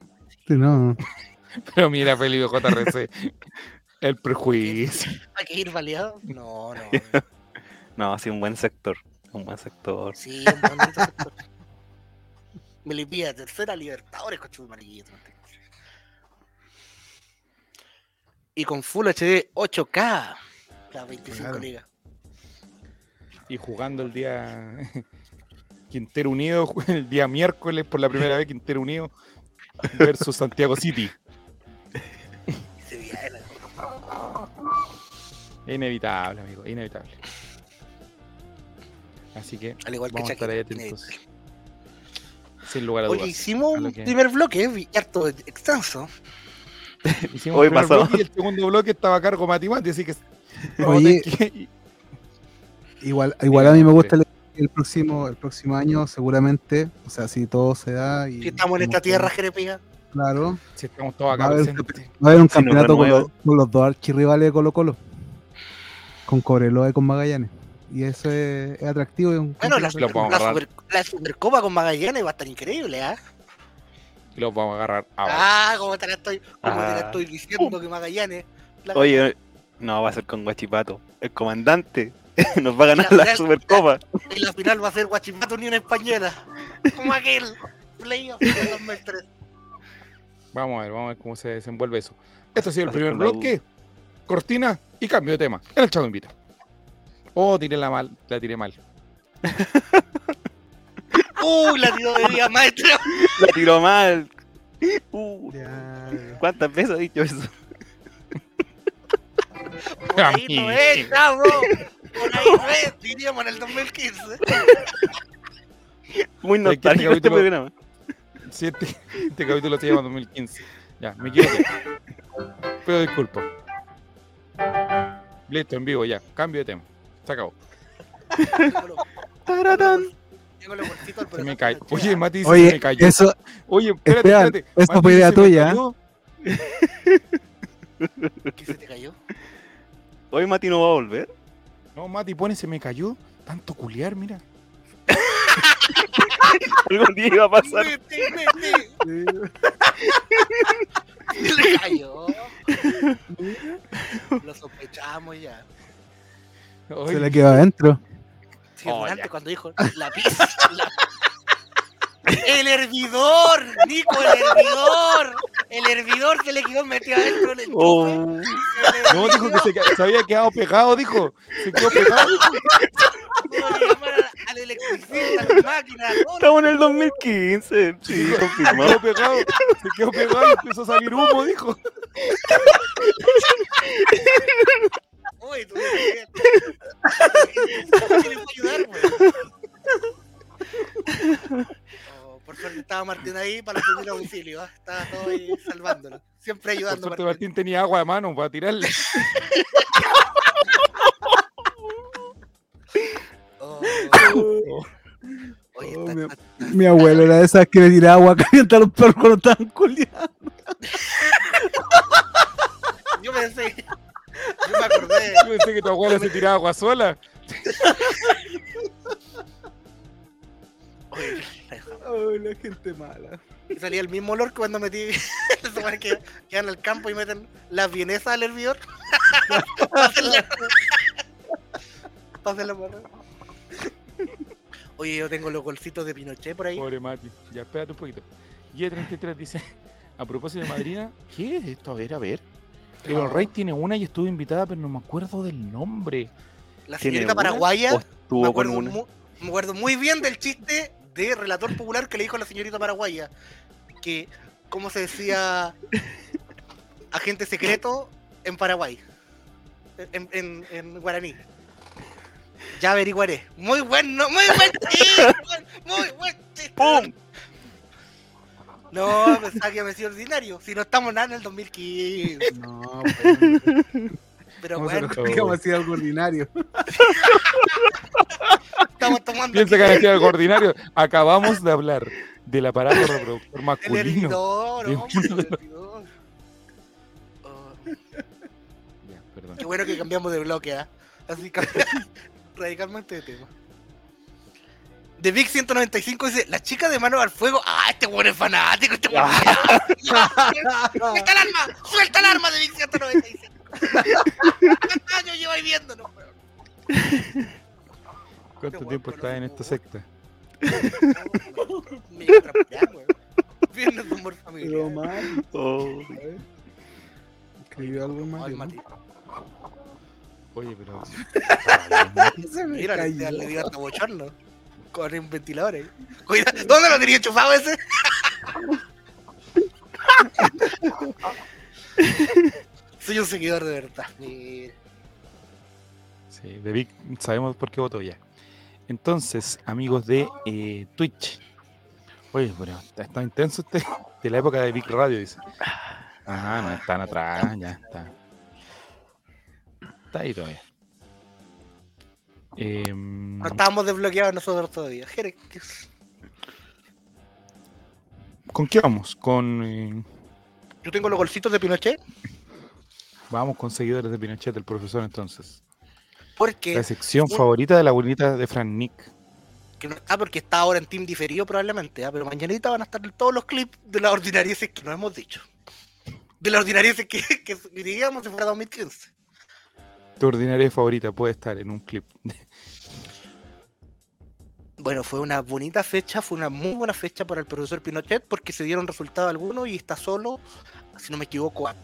No. Pero mira, Felipe JRC, el prejuicio. Hay que ir baleado. No, no. No, sí, un buen sector. Un buen sector. Sí, un bonito sector. Me limpia tercera Libertadores, coche de. Y con Full HD 8K, la 25 Claro. ligas. Y jugando el día Quintero Unido, el día miércoles por la primera vez Quintero Unido versus Santiago City. Inevitable, amigo, inevitable. Así que Al igual que vamos a estar ahí atentos. Sin lugar a Oye, dudas. hicimos un que- primer bloque, eh, harto extenso. Hicimos Hoy pasó. bloque y el segundo bloque estaba a cargo Mati Mati, así que Oye, que- igual, igual a mí me gusta el, el próximo, el próximo año, seguramente. O sea, si todo se da. Y, Si estamos en esta tierra, Jerepiga. Claro. si estamos todos acá Va a haber- presentes. Va a haber un Si campeonato con los, renuevan. con los dos archirrivales de Colo Colo. Con Cobreloa y con Magallanes. Y eso es, es atractivo. un Bueno, la, a la, super- la Supercopa con Magallanes va a estar increíble, ¿ah? Y los vamos a agarrar ahora. Ah, como te la estoy, como te la Ah. estoy diciendo que Magallanes. la- Oye, no, va a ser con Guachipato. El comandante nos va a ganar La la final- Supercopa. Y la final va a ser Guachipato Unión Española. Como aquel playoff de 2003. Vamos a ver, vamos a ver cómo se desenvuelve eso. Esto ha sido el primer bloque. Cortina y cambio de tema. En el Chavo Invita. Oh, tiré la mal, la tiré mal. Uy, la tiró de día maestro. La tiró mal. Uh, ¿Cuántas veces he dicho eso? Por ahí no es, chavo. Por ahí es, diríamos en el 2015. Muy este nostálgico este capítulo- programa. Sí, este, este capítulo se llama 2015. Ya, me equivoqué. Pero disculpa. Listo, en vivo ya. Cambio de tema. Se acabó. Taratán. Se me cae. Oye. Mati que Oye, me cayó. eso, Oye, espérate, Esteban, espérate. eso Mati fue idea dice, "Me tuya, ¿eh? cayó". ¿Qué se te cayó? Hoy Mati no va a volver. No, Mati pone se me cayó. Tanto culiar, mira. Algún día iba a pasar. Se le cayó. Lo sospechamos ya. Se le quedó adentro. Sí, Oh, antes cuando dijo la pizza. la- El hervidor, Nico, el hervidor. El hervidor se le quedó metido adentro del enchufe. Oh, Se le No, dijo que se, se había quedado pegado, dijo. Se quedó pegado. Que al electricista, a la máquina, a todo. estamos en el 2015. Sí, Se confirmado. quedó pegado. Se quedó pegado y empezó a salir humo, dijo. Uy, tú ¿Quién fue a ayudar, güey? Por suerte estaba Martín ahí para los primeros auxilios. ¿ah? Estaba todo ahí salvándolo. Siempre Por ayudando. suerte Martín. Martín tenía agua de mano para tirarle. Oh, Oh, oye, Oh, está- mi- está- Mi abuelo era de esas que le tiraba agua caliente a los perros cuando estaban culiando. yo pensé. Yo me acordé. Yo pensé que tu abuela se tiraba agua sola. Oye, Ay, la gente mala. y salía el mismo olor que cuando metí. Se supone que quedan el campo y meten las vienesas al hervidor. Pásenla. Pásenla por. Oye, yo tengo los golcitos de Pinochet por ahí. Pobre Mati. Ya, espérate un poquito. Y 33 dice, a propósito de madrina, ¿qué es esto? A ver, a ver. El Rey tiene una y estuvo invitada, pero no me acuerdo del nombre. La ¿Tiene señorita una paraguaya. ¿O Me estuvo con una? me acuerdo muy bien del chiste de relator popular que le dijo a la señorita paraguaya. Que, ¿cómo se decía? Agente secreto en Paraguay. En, en, en guaraní. Ya averiguaré. Muy bueno, muy buen chiste. Muy buen chiste. ¡Pum! No, pensaba que me decía ordinario. Si no estamos nada en el 2015. No, pues, Pero ¿cómo se bueno, lo explicamos así algo ordinario? estamos tomando Piensa que han sido algo ordinario. Acabamos de hablar del aparato reproductor masculino. hombre, el hervidor. Oh. Ya, perdón. Qué bueno que cambiamos de bloque, ¿ah? Así que radicalmente de tema. The Big 195 dice, la chica de mano al fuego. Ah, este weón es fanático, este weón. ¡Suelta el arma! ¡Suelta el arma de Big 195! ¿Cuántos años lleváis viéndonos, weón? ¿Cuánto tiempo estás en esta secta? Me iba a atrapar, weón. Viernes de humor Pero mal. Oh. Escribió algo. Mati. Oye, pero. Se me Mira, le, le dio hasta bochorno. Con un ventilador ahí. Cuida, ¿dónde lo tenía enchufado ese? Soy un seguidor de verdad. Mira. Sí, de Vic sabemos por qué votó ya. Entonces, amigos de eh, Twitch. Oye, pero está, está intenso este. De la época de Vic Radio, dice. Ah, no, están atrás, ya está. Está ahí todavía. Em, No estábamos desbloqueados nosotros todavía. ¿Con qué vamos? Con. eh, Yo tengo los golcitos de Pinochet vamos con seguidores de Pinochet, del profesor, entonces. porque La sección favorita de la bonita de Fran Nick. que no está porque está ahora en team diferido probablemente, ¿ah? pero mañanita van a estar todos los clips de las ordinarieces que nos hemos dicho. De las ordinarieces que, que diríamos si fuera 2015. Tu ordinaria favorita puede estar en un clip. Bueno, fue una bonita fecha, fue una muy buena fecha para el profesor Pinochet porque se dieron resultados algunos y está solo, si no me equivoco, a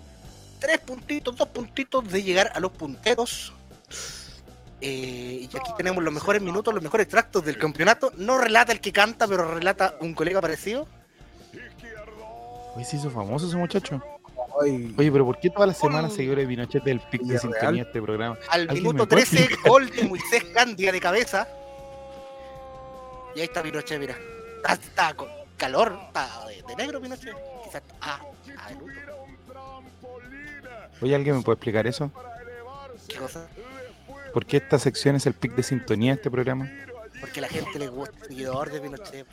tres puntitos, dos puntitos de llegar a los punteros. Eh, y aquí tenemos los mejores minutos, los mejores extractos del campeonato. No relata el que canta, pero relata un colega parecido. Oye, se hizo famoso ese muchacho. Ay, Oye, pero ¿por qué todas las semanas seguidores de Pinochet del pic de sintonía de este programa? Al ¿Alguien minuto me puede 13, gol de Moisés Candia de cabeza. Y ahí está Pinochet, mira. Está, está con calor, está de, de negro Pinochet. Quizás, ah, ah, luto. Oye, ¿alguien me puede explicar eso? ¿Qué cosa? ¿Por qué esta sección es el pic de sintonía de este programa? Porque a la gente le gusta el seguidor de Pinochet.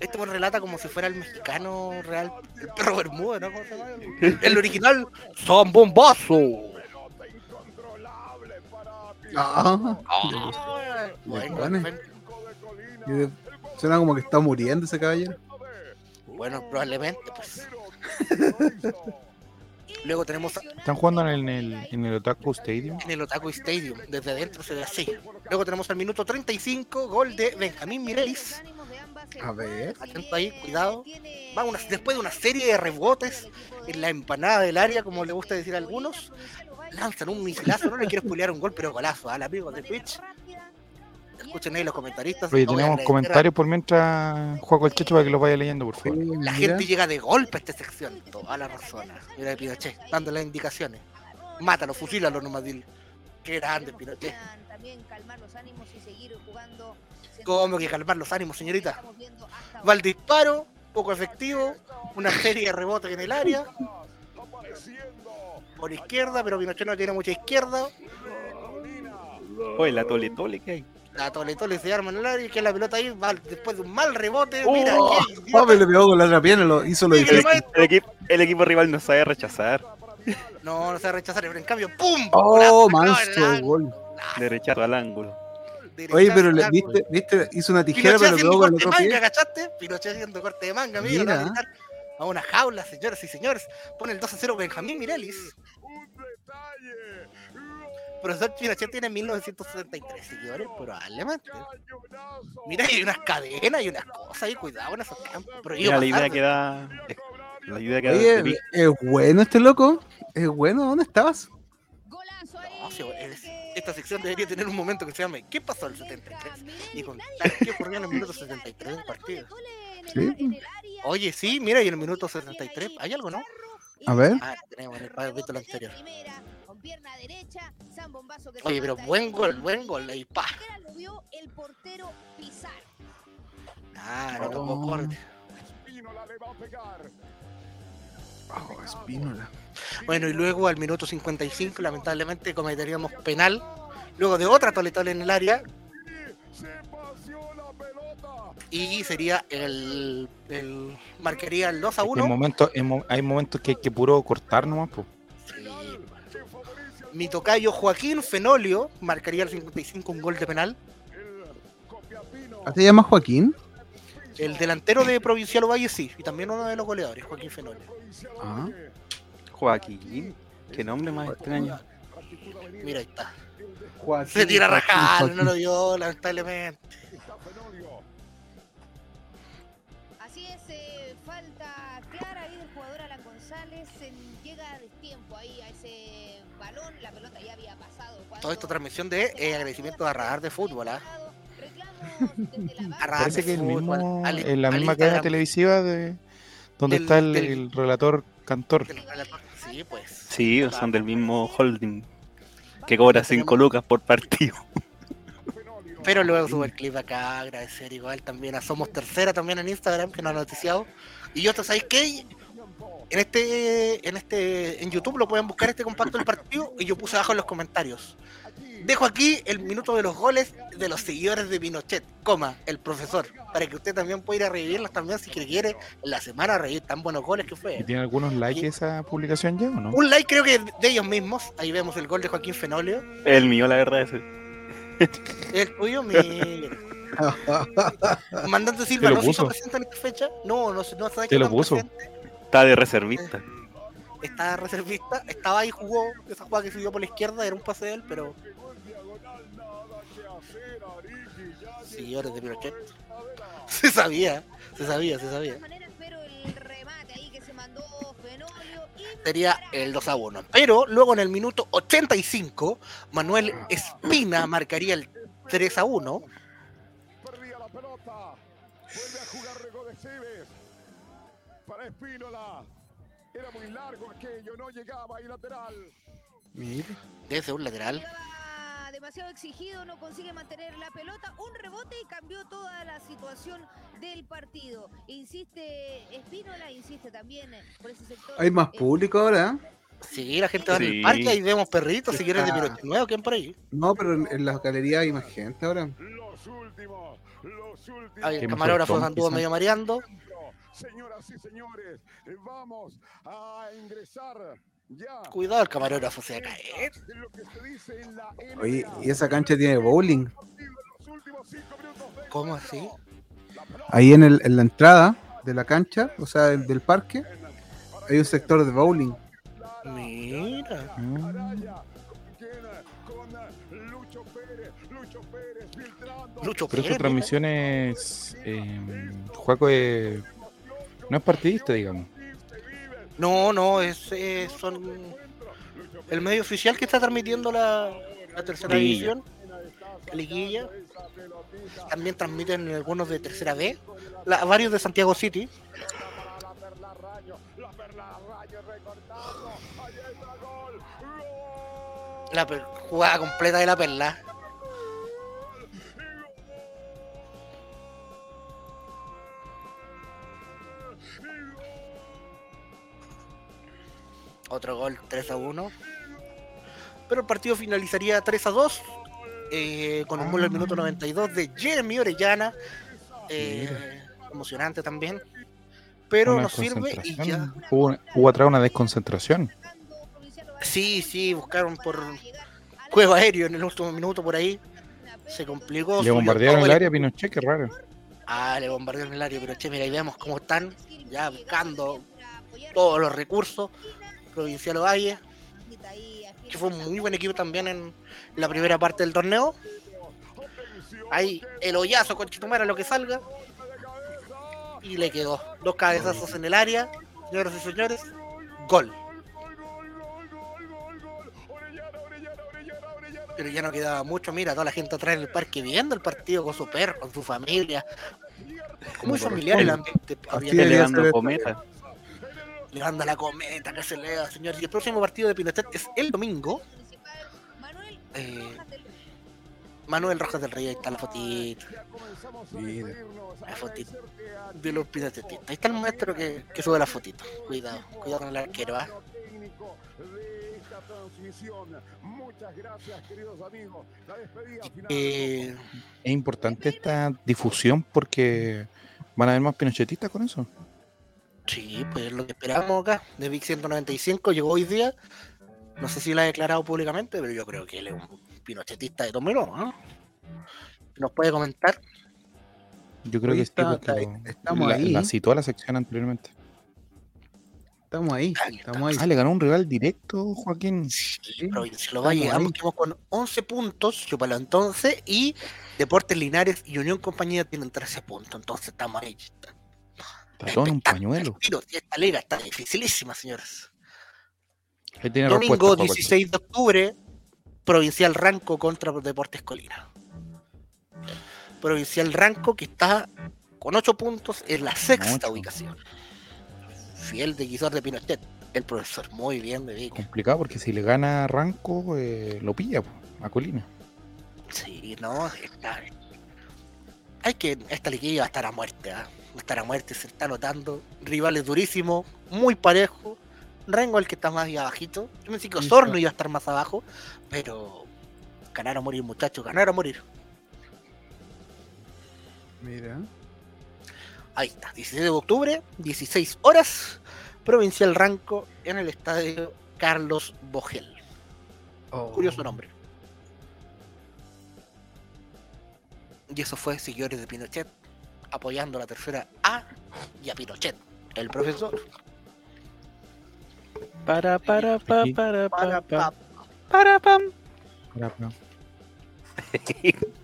Este me relata como si fuera el mexicano real, el perro Bermuda, ¿no? ¿Cómo se llama? El original, son bombazo. ah, Ah, bueno, de- suena como que está muriendo ese caballero. bueno, probablemente, pues. Luego tenemos ¿Están jugando en el, en el Otaku Stadium? en el Otaku Stadium. Desde adentro se ve así. Luego tenemos al minuto 35, gol de Benjamín Mirelis. A ver. Atento ahí, cuidado. Va una- después de una serie de rebotes en la empanada del área, como le gusta decir a algunos, lanzan un misilazo. No le quiero spoilear un gol, pero golazo al amigo de Twitch. Escuchen ahí los comentaristas. Oye, No tenemos comentarios por mientras juego el checho para que los vaya leyendo, por favor. La mira. gente llega de golpe a esta sección. Toda la razón. Mira de Pinochet, dando las indicaciones. Mátalo, fusílalo nomás, dile. Qué grande, Pinochet. También calmar los ánimos y seguir jugando. ¿Cómo que calmar los ánimos, señorita? Va el disparo, poco efectivo, una serie de rebotes en el área. Por izquierda, pero Pinochet no tiene mucha izquierda. Oye, la tole tole que hay. La tole tole se arma en el área y que la pelota ahí va después de un mal rebote. Oh, Mira, qué idiota. Papi le pegó con la otra pierna, lo hizo lo difícil. le va- El, equipo, el equipo rival no sabe rechazar. No, no a rechazar, pero en cambio, ¡pum! Oh, el gol. Derechazo al ángulo. derechazo Oye, pero le, viste, viste, hizo una tijera, Pinochet pero pegó con el otro manga, pie. ¿cachaste? Pinochet haciendo corte de manga, mira, a Mira. a una jaula, señoras y señores. Pone el 2 a 0 Benjamín Mirelis. Profesor Pinochet tiene 1973 seguidores, probablemente. Mira, hay unas cadenas y unas cosas ahí, cuidado en esos campos. Prohibido Mira, la idea que da. La idea que da. Oye, es bueno este loco. Es bueno, ¿dónde estabas? Golazo ahí. No, sí, es- esta sección debería tener un momento que se llame ¿Qué pasó el 73? Y contar qué ocurrió en el minuto 73 del partido. Sí. Oye, sí, mira, y en el minuto 73 hay algo, ¿no? A ver. Ah, tenemos en el anterior. Pierna derecha, San Bombazo que Oye, pero buen gol, buen gol, ahí pa. Era lo vio el portero Pizarro. Ah, no tocó Oh. corte. Oh, Espínola. Bueno, y luego al minuto 55, lamentablemente, cometeríamos penal. Luego de otra toletole en el área. Y sería el, el marcaría el 2 a En 1. momentos, en mo- hay momentos que hay que puro cortar nomás, pues. Mi tocayo Joaquín Fenolio marcaría el 55 un gol de penal. ¿Ah, ¿Te llamas Joaquín? El delantero de Provincial Ovalle sí, y también uno de los goleadores, Joaquín Fenolio. Ah. Joaquín. Qué nombre más extraño. Mira, ahí está. Joaquín, Se tira a rajar, Joaquín. no lo vio, lamentablemente. Todo esto transmisión de eh, agradecimiento a Radar de Fútbol, ¿ah? La A Radar Parece de que el Fútbol, mismo, al- en la al misma cadena televisiva de donde del- está el, del- el relator cantor. relator. Sí, pues. Sí, son del mismo holding que cobra 5 lucas por partido. Pero luego sube el clip acá, agradecer igual también a Somos Tercera también en Instagram, que nos ha noticiado. Y yo, ¿sabéis qué? En este, en este, en YouTube lo pueden buscar este compacto del partido y yo puse abajo en los comentarios. Dejo aquí el minuto de los goles de los seguidores de Pinochet, coma, el profesor, para que usted también pueda ir a revivirlos también si quiere en la semana revivir tan buenos goles que ¿Y fue. tiene algunos likes esa publicación ya o no? Un like creo que de ellos mismos, ahí vemos el gol de Joaquín Fenolio. El mío, la verdad, ese. El tuyo, mi. Mandante Silva no se presente en esta fecha. No, no, se- no está Te lo puso. presente. Está de reservista. Está reservista. Estaba ahí, jugó. Esa jugada que subió por la izquierda era un pase de él, pero. Señores de Pinochet. Se sabía, se sabía, se De sabía. Sería el 2 a 1. Pero luego en el minuto 85, Manuel Espina marcaría el 3 a 1. Espínola. Era muy largo aquello, no llegaba ahí lateral. Mira. Desde un lateral. Demasiado exigido, no consigue mantener la pelota, un rebote y cambió toda la situación del partido. Insiste Espínola, insiste también por ese sector. Hay más público ahora, ¿eh? Sí, la gente va en el Sí. parque, ahí vemos perritos, seguidores de Está- Pinochet nuevo, ¿quién por ahí? No, pero en, en las galerías hay más gente ahora. Los últimos, los últimos. Ahí el camarógrafo anduvo medio mareando. Señoras y señores, eh, vamos a ingresar ya. Cuidado, el camarógrafo se va a caer. Oye, y esa cancha tiene bowling. ¿Cómo así? Ahí en, el, en la entrada de la cancha, o sea, del, del parque, hay un sector de bowling. Mira. Mm. Eh, Lucho Pero esta transmisión es. Eh, Juaco es- no es partidista, digamos. No, no, es, eh, son el medio oficial que está transmitiendo la, la tercera Liguilla. división, la liguilla. También transmiten algunos de tercera B, la- varios de Santiago City. La per- jugada completa de la perla. Otro gol 3 a 1. Pero el partido finalizaría 3 a 2. eh, con un gol al minuto 92 de Jeremy Orellana. eh, emocionante también. Pero Una nos sirve y ya. Hubo, hubo atrás una desconcentración. Sí, sí, buscaron por juego aéreo en el último minuto por ahí. Se complicó. Le bombardearon el área a Pinochet, qué raro. Ah, le bombardearon el área, pero che, mira, ahí vemos cómo están ya buscando todos los recursos. Provincial Valle, que fue un muy buen equipo también en la primera parte del torneo. Ahí el hoyazo con Chitumara, lo que salga. Y le quedó dos cabezazos en el área, señoras y señores. Gol. Pero ya no quedaba mucho, mira, toda la gente atrás en el parque viendo el partido con su perro, con su familia. Muy familiar el ambiente. Había debería Levanta la cometa que se eleva, señores. Y el próximo partido de Pinochet es el domingo. Eh, Manuel Rojas del Rey, ahí está la fotito. Mira. La fotito de los Pinochetistas. Ahí está el maestro que, que sube la fotito. Cuidado, cuidado con el arquero, ¿ah? Eh, Es importante esta difusión porque van a haber más pinochetistas con eso. Sí, pues lo que esperábamos acá, de Vic 195, llegó hoy día. No sé si lo ha declarado públicamente, pero yo creo que él es un pinochetista de Tomero, ¿no? ¿Nos puede comentar? Yo creo que sí, está- está- lo- estamos la, ahí. la citó a la sección anteriormente. Estamos ahí, estamos ahí. Ah, le ganó un rival directo, Joaquín. Sí, ambos ahí. quedamos con 11 puntos, chúpalo entonces, y Deportes Linares y Unión Compañía tienen 13 puntos, entonces estamos ahí. Está en un pañuelo. Esta liga está dificilísima, señores. Ahí tiene Domingo respuesta, Juaco. 16 de octubre, Provincial Ranco contra Deportes Colina. Provincial Ranco que está con 8 puntos en la sexta Ocho. ubicación. Fiel de Guizar de Pinochet, el profesor. Muy bien, bebé. Complicado porque si le gana Ranco, eh, lo pilla a Colina. Sí, no, está. Hay que. Esta liguilla va a estar a muerte, ¿ah? A estar a muerte, se está notando. Rivales durísimos, muy parejos. Rengo el que está más ahí abajito. Yo pensé que Osorno iba a estar más abajo, pero ganar o morir, muchachos, ganar o morir. Mira. Ahí está, 16 de octubre, 16 horas, Provincial Ranco en el estadio Carlos Bogel. Curioso nombre. Y eso fue Seguidores de Pinochet, apoyando a la tercera A y a Pinochet, el profesor. Para, para, pa, para, Para, pa, pa, pa- para, pam.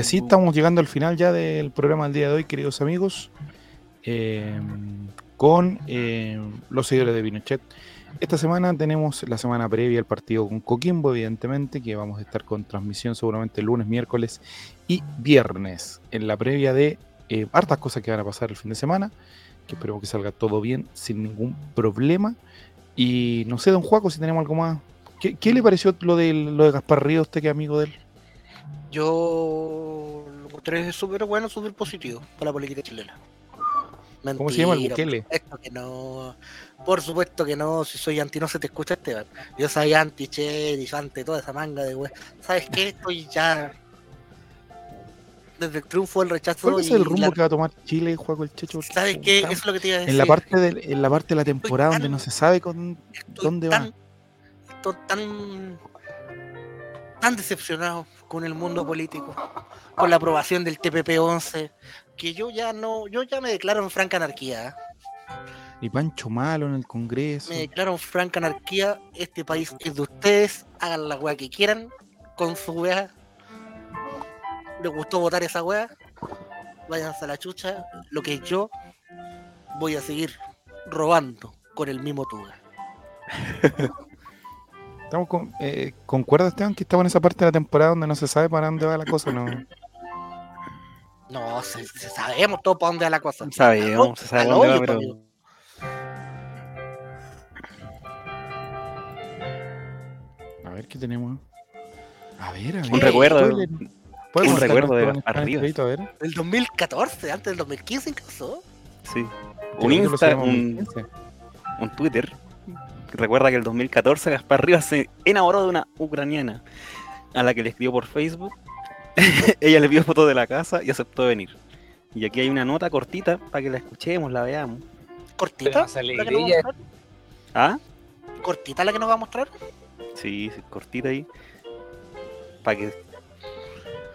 Así estamos llegando al final ya del programa del día de hoy, queridos amigos, eh, con eh, los seguidores de Pinochet. Esta semana tenemos la semana previa al partido con Coquimbo, evidentemente, que vamos a estar con transmisión seguramente lunes, miércoles y viernes, en la previa de eh, hartas cosas que van a pasar el fin de semana, que esperemos que salga todo bien, sin ningún problema. Y no sé, don Juaco, si tenemos algo más. ¿Qué, le pareció lo de, lo de Gaspar Ríos, usted que amigo de él? Yo lo encontré súper bueno, súper positivo para la política chilena. ¿Cómo se llama el Bukele? Por supuesto que no. Por supuesto que no. Si soy anti, no se te escucha Esteban. Yo soy anti Che, anti toda esa manga de wey. ¿Sabes qué? Estoy ya. Desde el triunfo del rechazo. ¿Cuál es y el rumbo la- que va a tomar Chile, Juaco el Checho? ¿Sabes qué? Eso es lo que te iba a decir. En la parte de, en la parte de la temporada tan- donde no se sabe con ¿dónde tan, va? Estoy tan. tan decepcionado con el mundo político, con la aprobación del TPP-11, que yo ya no. Yo ya me declaro en franca anarquía. ¿eh? y Pancho Malo en el Congreso. Me declaro en franca anarquía. Este país es de ustedes. Hagan la weá que quieran con su weá. ¿Les gustó votar esa weá? Váyanse a la chucha. Lo que yo voy a seguir robando con el mismo tuga. Estamos con, eh, ¿Concuerda Esteban que estamos en esa parte de la temporada donde no se sabe para dónde va la cosa? No. No, se, se sabemos todo para dónde va la cosa. Sabemos, se sabe dónde va, pero. amigo. A ver qué tenemos. A ver, a ver. Un recuerdo, Spoiler. ¿Puede un recuerdo de todo en Gaspar Rivas. videito? A ver. Del 2014, antes del 2015 incluso. Sí. ¿Qué Un Insta, un, 15? un Twitter. Recuerda que el 2014 Gaspar Rivas se enamoró de una ucraniana a la que le escribió por Facebook. Ella le pidió fotos de la casa y aceptó venir. Y aquí hay una nota cortita para que la escuchemos, la veamos. Cortita. La que nos va a alegría. mostrar. ¿Ah? Cortita la que nos va a mostrar. Sí, sí, cortita ahí. Para que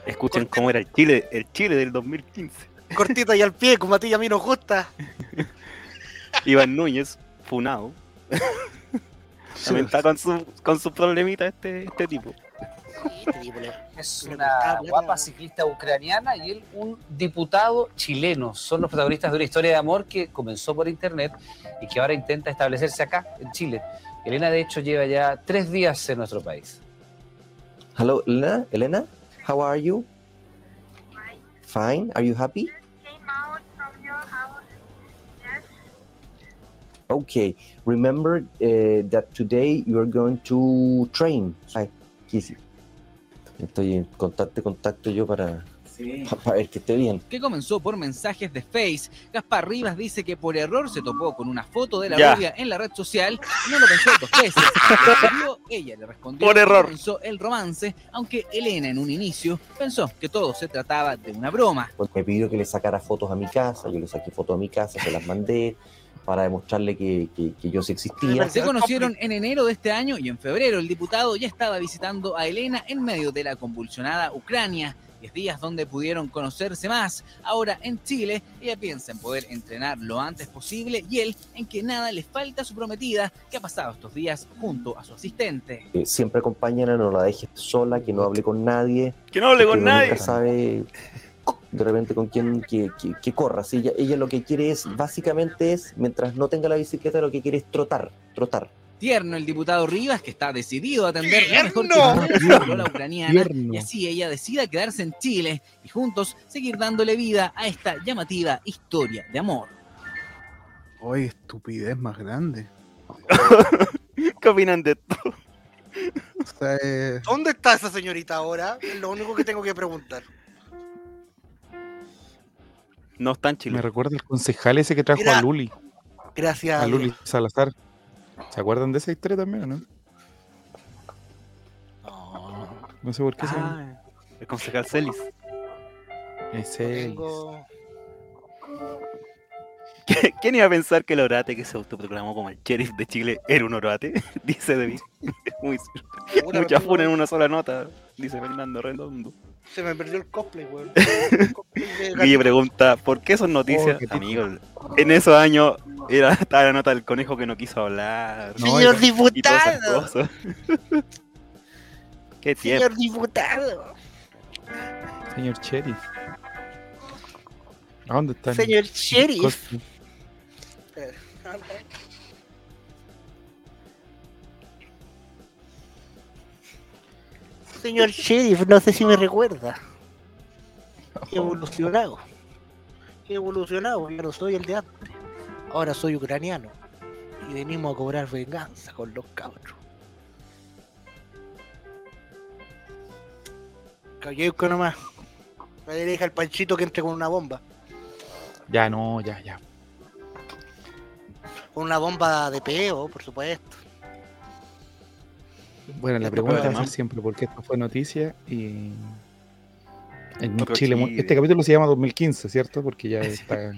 escuchen cómo era el Chile, el Chile del 2015. Cortita y al pie, como a ti y a mí nos gusta. Iván Núñez, funado. También está con su, con su problemita este, este tipo. Este Es una guapa ciclista ucraniana y él un diputado chileno. Son los protagonistas de una historia de amor que comenzó por internet y que ahora intenta establecerse acá, en Chile. Elena, de hecho, lleva ya tres días en nuestro país. Hello, Elena. Elena, how are you? Fine. Are you happy? Okay. Remember uh, that today you are going to train. Ay, Kissy. Estoy en contacto contacto yo para, pa- para ver que esté bien. que comenzó por mensajes de Face. Gaspar Rivas dice que por error se topó con una foto de la Ya. rubia en la red social y no lo pensó dos veces. Escribió Ella le respondió Por que error. comenzó el romance, aunque Elena en un inicio pensó que todo se trataba de una broma. Pues me pidió que le sacara fotos a mi casa, yo le saqué fotos a mi casa, se las mandé para demostrarle que, que- que yo sí existía. Se conocieron en enero de este año y en febrero el diputado ya estaba visitando a Elena en medio de la convulsionada Ucrania. Diez días donde pudieron conocerse más. Ahora en Chile, ella piensa en poder entrenar lo antes posible y él en que nada le falta a su prometida que ha pasado estos días junto a su asistente. Que siempre acompáñala, no la dejes sola, que no hable con nadie. Que no hable con nadie. Nunca sabe de repente con quién que, que- que corra. Si ella, ella lo que quiere es, básicamente es, mientras no tenga la bicicleta, lo que quiere es trotar, trotar. Tierno el diputado Rivas, que está decidido a atender mejor que ¡Tierno! puede a su polola ucraniana, Tierno. y así ella decida quedarse en Chile y juntos seguir dándole vida a esta llamativa historia de amor. Oye, estupidez más grande. ¿Qué opinan de esto? O sea, eh, ¿Dónde está esa señorita ahora? Es lo único que tengo que preguntar. No está en Me Chile. recuerda el concejal ese que trajo a Luli, Gracias. a Luli Salazar. ¿Se acuerdan de esa historia también o no? No, No sé por qué se Ah, el concejal Celis. Tengo... ¿Quién iba a pensar que el orate que se autoproclamó como el sheriff de Chile era un orate? Dice David. Muy, Puta, mucha funa en una sola nota, dice Fernando Redondo. Se me perdió el cosplay, weón. Guille pregunta, ¿por qué son noticias? Oh, qué Amigo, en esos años era, estaba la nota del conejo que no quiso hablar. No, Señor diputado. qué tiempo. Señor diputado. Señor Sheriff. ¿A dónde está? el Señor sheriff. Señor sheriff, no sé si me recuerda. He evolucionado. He evolucionado, ya no soy el de antes. Ahora soy ucraniano. Y venimos a cobrar venganza con los cabros. Calleuco nomás. Me deja el panchito que entre con una bomba. Ya, no, ya, ya. Con una bomba de peo, por supuesto. Bueno, la Esto pregunta fue- va a ser siempre por qué esto fue noticia y en Otro Chile. Chile. Este capítulo se llama 2015, ¿cierto? Porque ya está.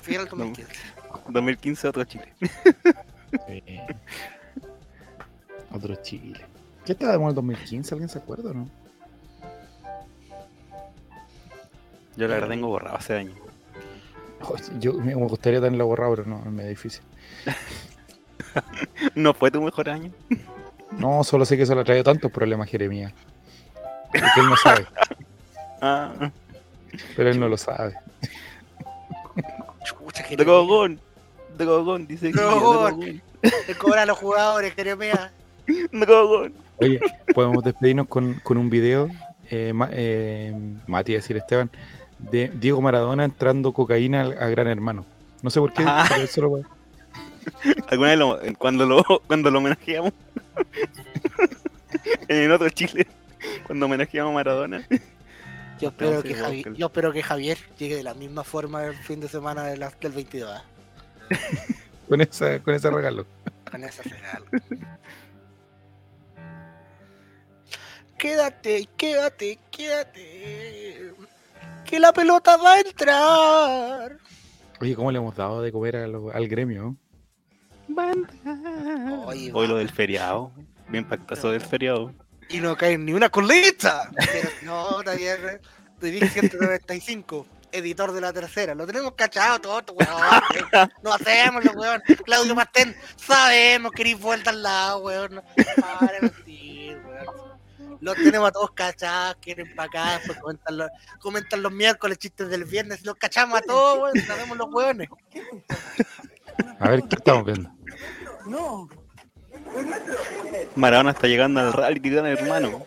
Fiel al 2015. 2015 otro Chile. eh, otro Chile. ¿Qué estaba de moda en 2015? ¿Alguien se acuerda o no? Yo la verdad tengo borrado hace años. Oh, Yo me me gustaría tenerlo borrado, pero no, es medio difícil. ¿No fue tu mejor año? No, solo sé que eso le ha traído tantos problemas a Jeremías. Porque él no sabe, Ah, pero él no lo sabe. Chucha, que de Gogón. De Gogón, dice Gogón. Gogón. Te cobran a los jugadores, Jeremías. De Gogón. Oye, podemos despedirnos con, con un video, eh, Ma- eh, Mati, a decir Esteban, de Diego Maradona entrando cocaína al- a Gran Hermano. No sé por qué, Ah. pero eso lo ¿Alguna vez lo- cuando, lo, cuando lo homenajeamos? en otro Chile, cuando homenajeamos a Maradona. Yo espero, que sí, Javi- Oscar. yo espero que Javier llegue de la misma forma el fin de semana de la- del 22. ¿ah? con, esa, con ese regalo. Con esa regalo. Quédate, quédate, quédate. Que la pelota va a entrar. Oye, ¿cómo le hemos dado de comer a lo- al gremio? Oye, Hoy lo del feriado. Bien pactazo del feriado. Y no cae ni una colita. Pero no. ¿eh? Te dije 195. Editor de la tercera. Lo tenemos cachado todo, weón. No hacemos los weón. Claudio Mastén, sabemos que eres vuelta al lado, weón. No, Para de mentir, weón. Los tenemos a todos cachados, quieren para acá, después comentan los, comentan los miércoles chistes del viernes, los cachamos a todos, weón, sabemos los weones. A ver, ¿qué estamos viendo? Maradona está llegando al reality gran hermano.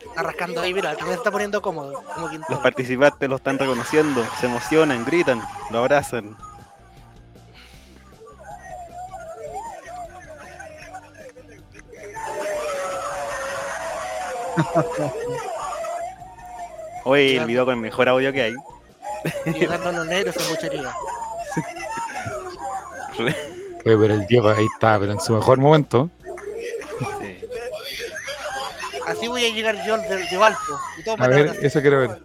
Está rascando ahí, mira, se está poniendo cómodo, como Los participantes lo están reconociendo, se emocionan, gritan, lo abrazan. Oye, el video con el mejor audio que hay. A los negros en muchería. Oye, pero el Diego ahí está, pero en su mejor momento. Sí. Así voy a llegar yo de, de Valpo. Y todos me A ver, eso quiero ver.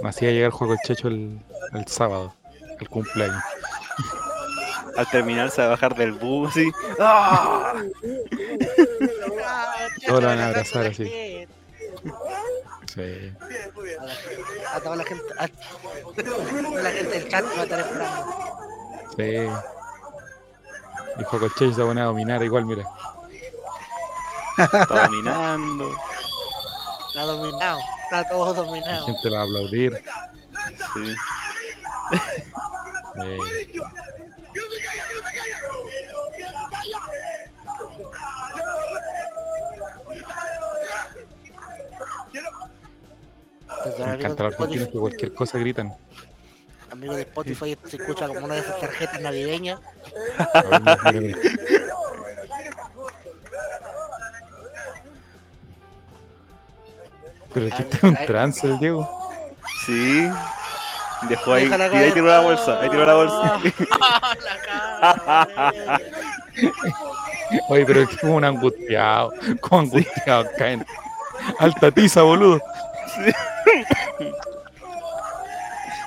Me hacía llegar el juego el Checho el, el sábado, el cumpleaños. Al terminar se va a bajar del bus y. ¡Ah! Todos lo van a abrazar la así. gente. Sí. A la gente- a toda la gente, a, a la gente del chat va a estar esperando. Sí. Y Juego el Checho se pone a dominar igual, mira. Está dominando. Está dominado, está todo La dominado. gente la va a aplaudir. Sí. Sí. Me amigos encanta los argentinos que cualquier cosa gritan. Amigos de Spotify, se escucha como una de esas tarjetas navideñas. Pero es que está un trance el Diego. Sí. Dejó ahí. Y ahí tiró la bolsa. Ahí tiró la bolsa. Ah, la cara. Oye, pero es que como un angustiado. Como angustiado caen. Alta tiza, boludo.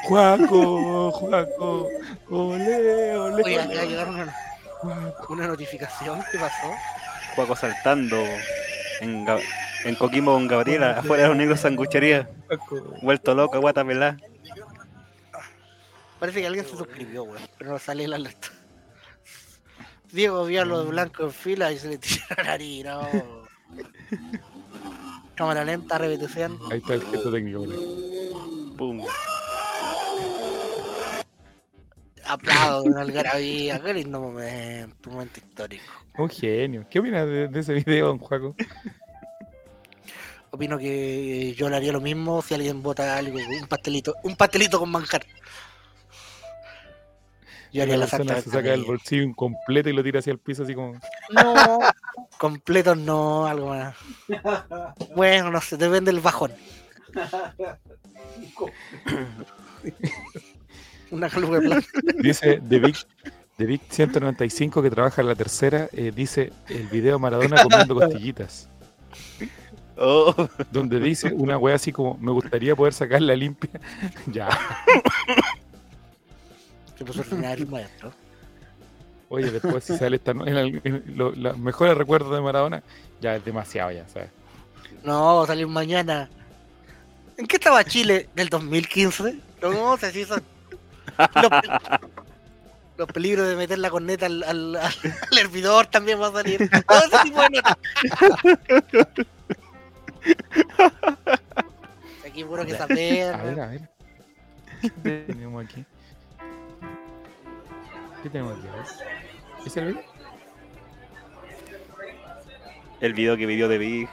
Juaco, Juaco, ole, ole. Oye, acaba de llegar una, una notificación. ¿Qué pasó? Juaco saltando. En, en Coquimbo con Gabriela. Afuera de los negros sanguchería. Vuelto loco, guata pelá. Parece que alguien se suscribió, weón. Pero no sale la alerta. Diego vio a los blancos en fila y se le tiró la harina. oh. Cámara lenta, repetición. Ahí está el gesto técnico. mira. Pum. Aplausos, una algarabía. Qué lindo momento, un momento histórico. Un genio. ¿Qué opinas de, de ese video, don Juaco? Opino que yo le haría lo mismo si alguien vota algo, un pastelito, un pastelito con manjar. Yo haría La la persona se saca del bolsillo incompleto y lo tira hacia el piso así como... No, completos no, algo más. Bueno, no sé, depende del bajón. Una caluga de plata. Dice The Big, The Big 195 que trabaja en la tercera, eh, dice el video Maradona comiendo costillitas. Oh. Donde dice una wea así como, me gustaría poder sacarla limpia. ya. Se puso ordinario el maestro. Oye, después si sale esta no- en el- en lo- los mejores recuerdos de Maradona, ya es demasiado ya, ¿sabes? No, va a salir mañana. ¿En qué estaba Chile del 2015? No sé si son. Los, pe- los peligros de meter la corneta al, al, al hervidor también va a salir. Todo ese tipo de notas. Aquí puro que saber. A ver, a ver. ¿Qué tenemos aquí? ¿Qué tenemos aquí? ¿Es el video? El video que pidió de Big.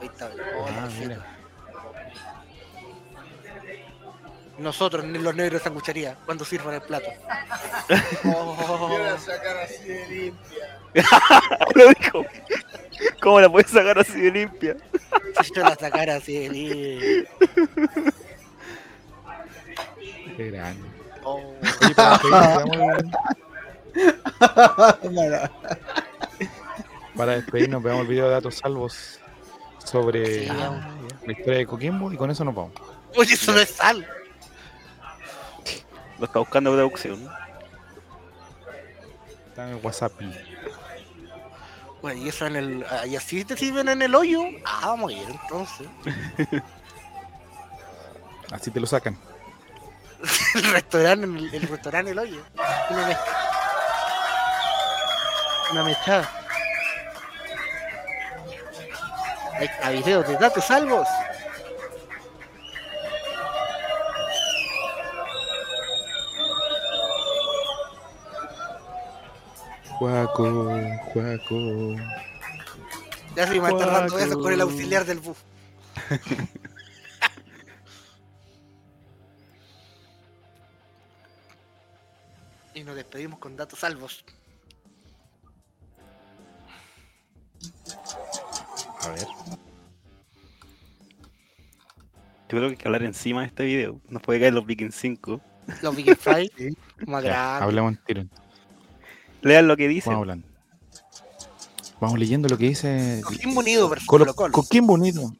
Ahí está. Ah, mira. Nosotros, ni los negros de sanguchería, cuando sirvan el plato. Oh. Quiero sacar así de limpia. Lo dijo. ¿Cómo la puedes sacar así de limpia? Si yo la sacara así de libre. Qué grande. Oh. Para despedirnos, veamos el- para despedirnos, veamos el video de datos salvos sobre Sí, la historia de Coquimbo y con eso nos vamos. Oye, eso no es sal. Lo está buscando producción. Está en el WhatsApp. Bueno, y eso en el. ¿Y así te sirven en el hoyo? Ah, vamos a ir entonces. Así te lo sacan. el restaurante, en el, el restaurante el hoyo. Una mezcla. Una mezclada. De datos salvos. Juaco, Juaco. Ya se me está dando eso con el auxiliar del bus. y nos despedimos con datos salvos. A ver. Yo creo que hay que hablar encima de este video. Nos puede caer los Vikings 5. Los Big Fry, más Ya, grande. hablemos en tiro. Lean lo que dice. Vamos hablando. Vamos leyendo lo que dice. Coquimbo Unido versus Colo, Colo Colo. Coquimbo Unido.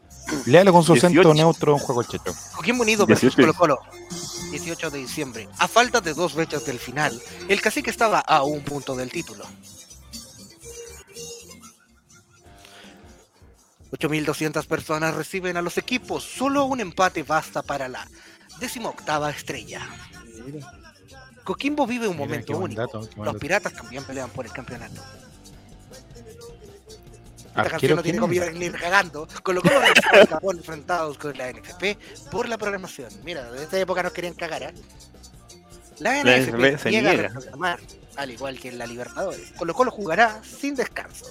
Léalo con su acento 18. neutro, Juego el Checho. Coquimbo Unido versus 18. Colo Colo. 18 de diciembre. A falta de dos fechas del final, el cacique estaba a un punto del título. 8.200 personas reciben a los equipos. Solo un empate basta para la decimoctava estrella. Coquimbo vive un Mira, momento único. dato, Los piratas también pelean por el campeonato. Esta canción Arquero, no tiene copyright ni lo cual los Japón enfrentados con la NFP por la programación. Mira, de esta época nos querían cagar, ¿eh? La La NFP se niega a reclamar, al igual que en la Libertadores. Colo Colo jugará sin descanso.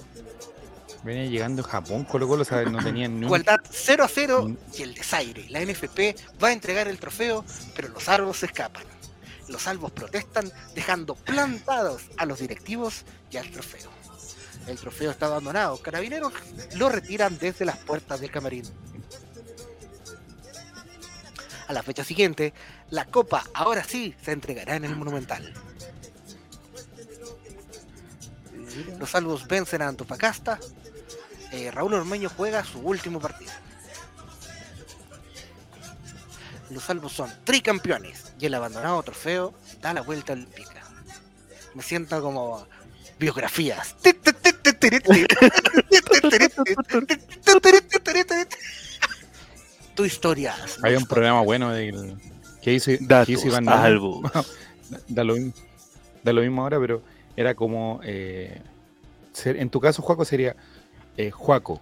Venía llegando Japón, Colo Colo, ¿sabes? No tenían un... Igualdad 0 a 0 Mm. y el desaire. La NFP va a entregar el trofeo, pero los se escapan. Los salvos protestan, dejando plantados a los directivos y al trofeo. El trofeo está abandonado. Carabineros lo retiran desde las puertas del camarín. A la fecha siguiente, la copa ahora sí se entregará en el Monumental. Los salvos vencen a Antofagasta. Eh, Raúl Ormeño juega su último partido. Los salvos son tricampeones y el abandonado trofeo da la vuelta olímpica. Me siento como biografías. Tu historia. Había un programa bueno del... que hizo, que Iván da, lo, mismo- da lo mismo ahora, pero era como... eh, ser- en tu caso, Juaco, sería eh, Juaco,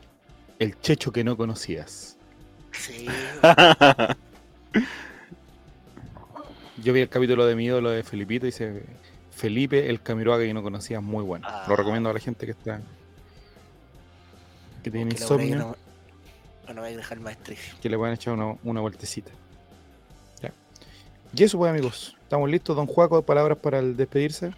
el checho que no conocías. Sí. Yo vi el capítulo de mi ídolo de Felipito y dice Felipe el Camiroaga que no conocías, muy bueno. Ah. Lo recomiendo a la gente que está que tiene insomnio, no, no, no voy a dejar maestricio. que le puedan echar una, una vueltecita. Ya. Y eso pues amigos, estamos listos, don Juaco, palabras para el despedirse.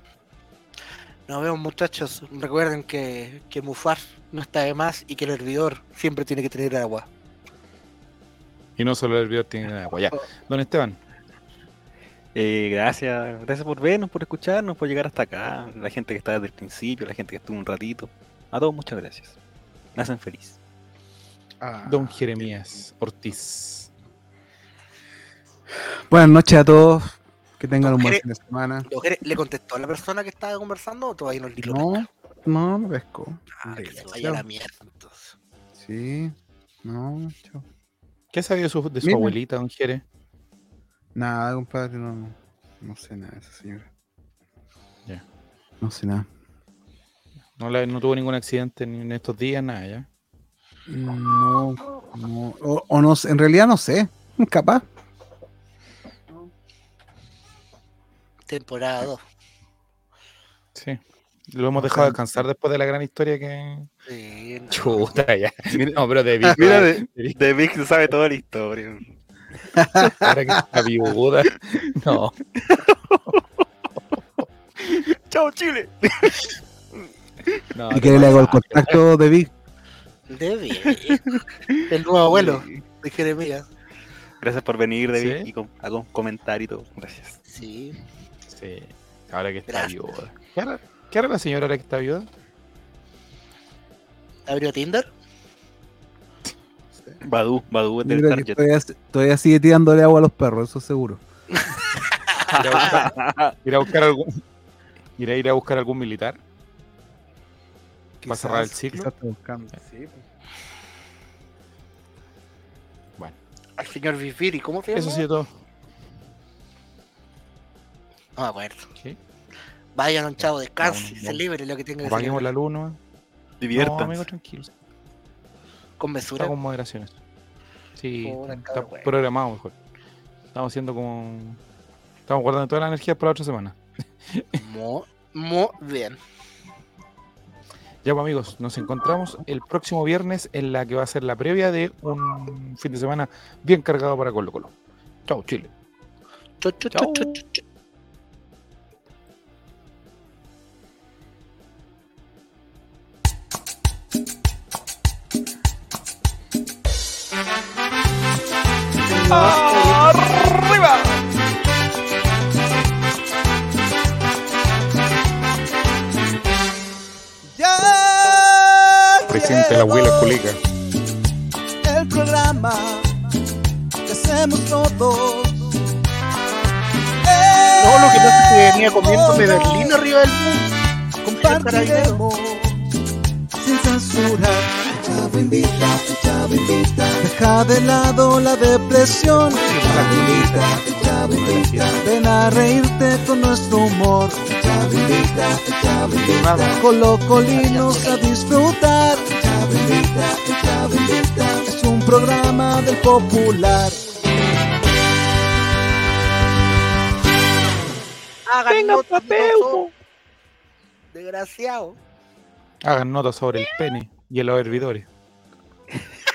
Nos vemos muchachos. Recuerden que, que mufar no está de más y que el hervidor siempre tiene que tener agua. Y no solo el video tiene agua. Ya. Don Esteban, Eh, gracias, gracias por vernos, por escucharnos, por llegar hasta acá. La gente que está desde el principio, la gente que estuvo un ratito. A todos muchas gracias. Me hacen feliz. don Jeremías Ortiz. Buenas noches a todos. Que tengan un buen fin de semana. ¿Lo que- ¿Le contestó a la persona que estaba conversando o todavía no le No, no, no pesco. Ah, que se Listo. vaya a la mierda entonces. Sí, no, chao. ¿Qué sabía de su, de su abuelita, don Jere? Nada, compadre, no, no sé nada de esa señora. Ya. No sé nada. No, la- no tuvo ningún accidente ni en estos días, nada, ya. No, no. O, o no sé, en realidad no sé. Capaz. Temporada 2. Sí. Lo hemos dejado descansar después de la gran historia que. Sí, no. Chuta, ya. No, pero de Vic. Mira, de sabe toda la historia. ahora que está viuda. No. ¡Chao, Chile! no Y que le hago el contacto de Vic. De. El nuevo abuelo de Jeremías. Gracias por venir, David, ¿Sí? y com- a com- comentar y todo. Gracias. Sí. Sí. Ahora que está Gracias. viuda. ¿Qué hará, ¿Qué hará la señora ahora que está viuda? ¿Abrió Tinder? Badu, Badu es del Target. todavía, todavía sigue tirándole agua a los perros, eso seguro. Ir a buscar, ir a buscar algún. Ir a, ir a buscar algún militar. ¿Va a cerrar el ciclo? buscando. Sí, pues. Bueno, Al señor Viviri, ¿cómo se llama? eso sido todo. No me acuerdo. Sí. Vayan, chavo, descanse, Vamos, vamos. celebre lo que tenga que celebrar. la luz, ¿no? No, Diviértanse. amigo, tranquilo. Con Está mesura. con moderaciones. Sí, está cabrón, programado mejor. Estamos haciendo como. Estamos guardando toda la energía para la otra semana. Muy, muy bien. Ya, pues amigos, nos encontramos el próximo viernes en la que va a ser la previa de un fin de semana bien cargado para Colo Colo. Chau, Chile. Chu, Chao. chu, chu, ¡Arriba! Presente la abuela colega. El programa que hacemos todos. No, lo que pasa es que venía comiéndome Berlín arriba del mundo. Compartiremos sin censura. Chavo invita, chavo invita. Deja de lado la depresión. Chavo invita, chavo invita. Ven a reírte con nuestro humor. Chavo invita, chavo invita. Colocolinos a disfrutar. Chavo invita, chavo invita. Es un programa del popular. Hagan Venga, papeo. Desgraciado. Hagan notas sobre el pene y los hervidores.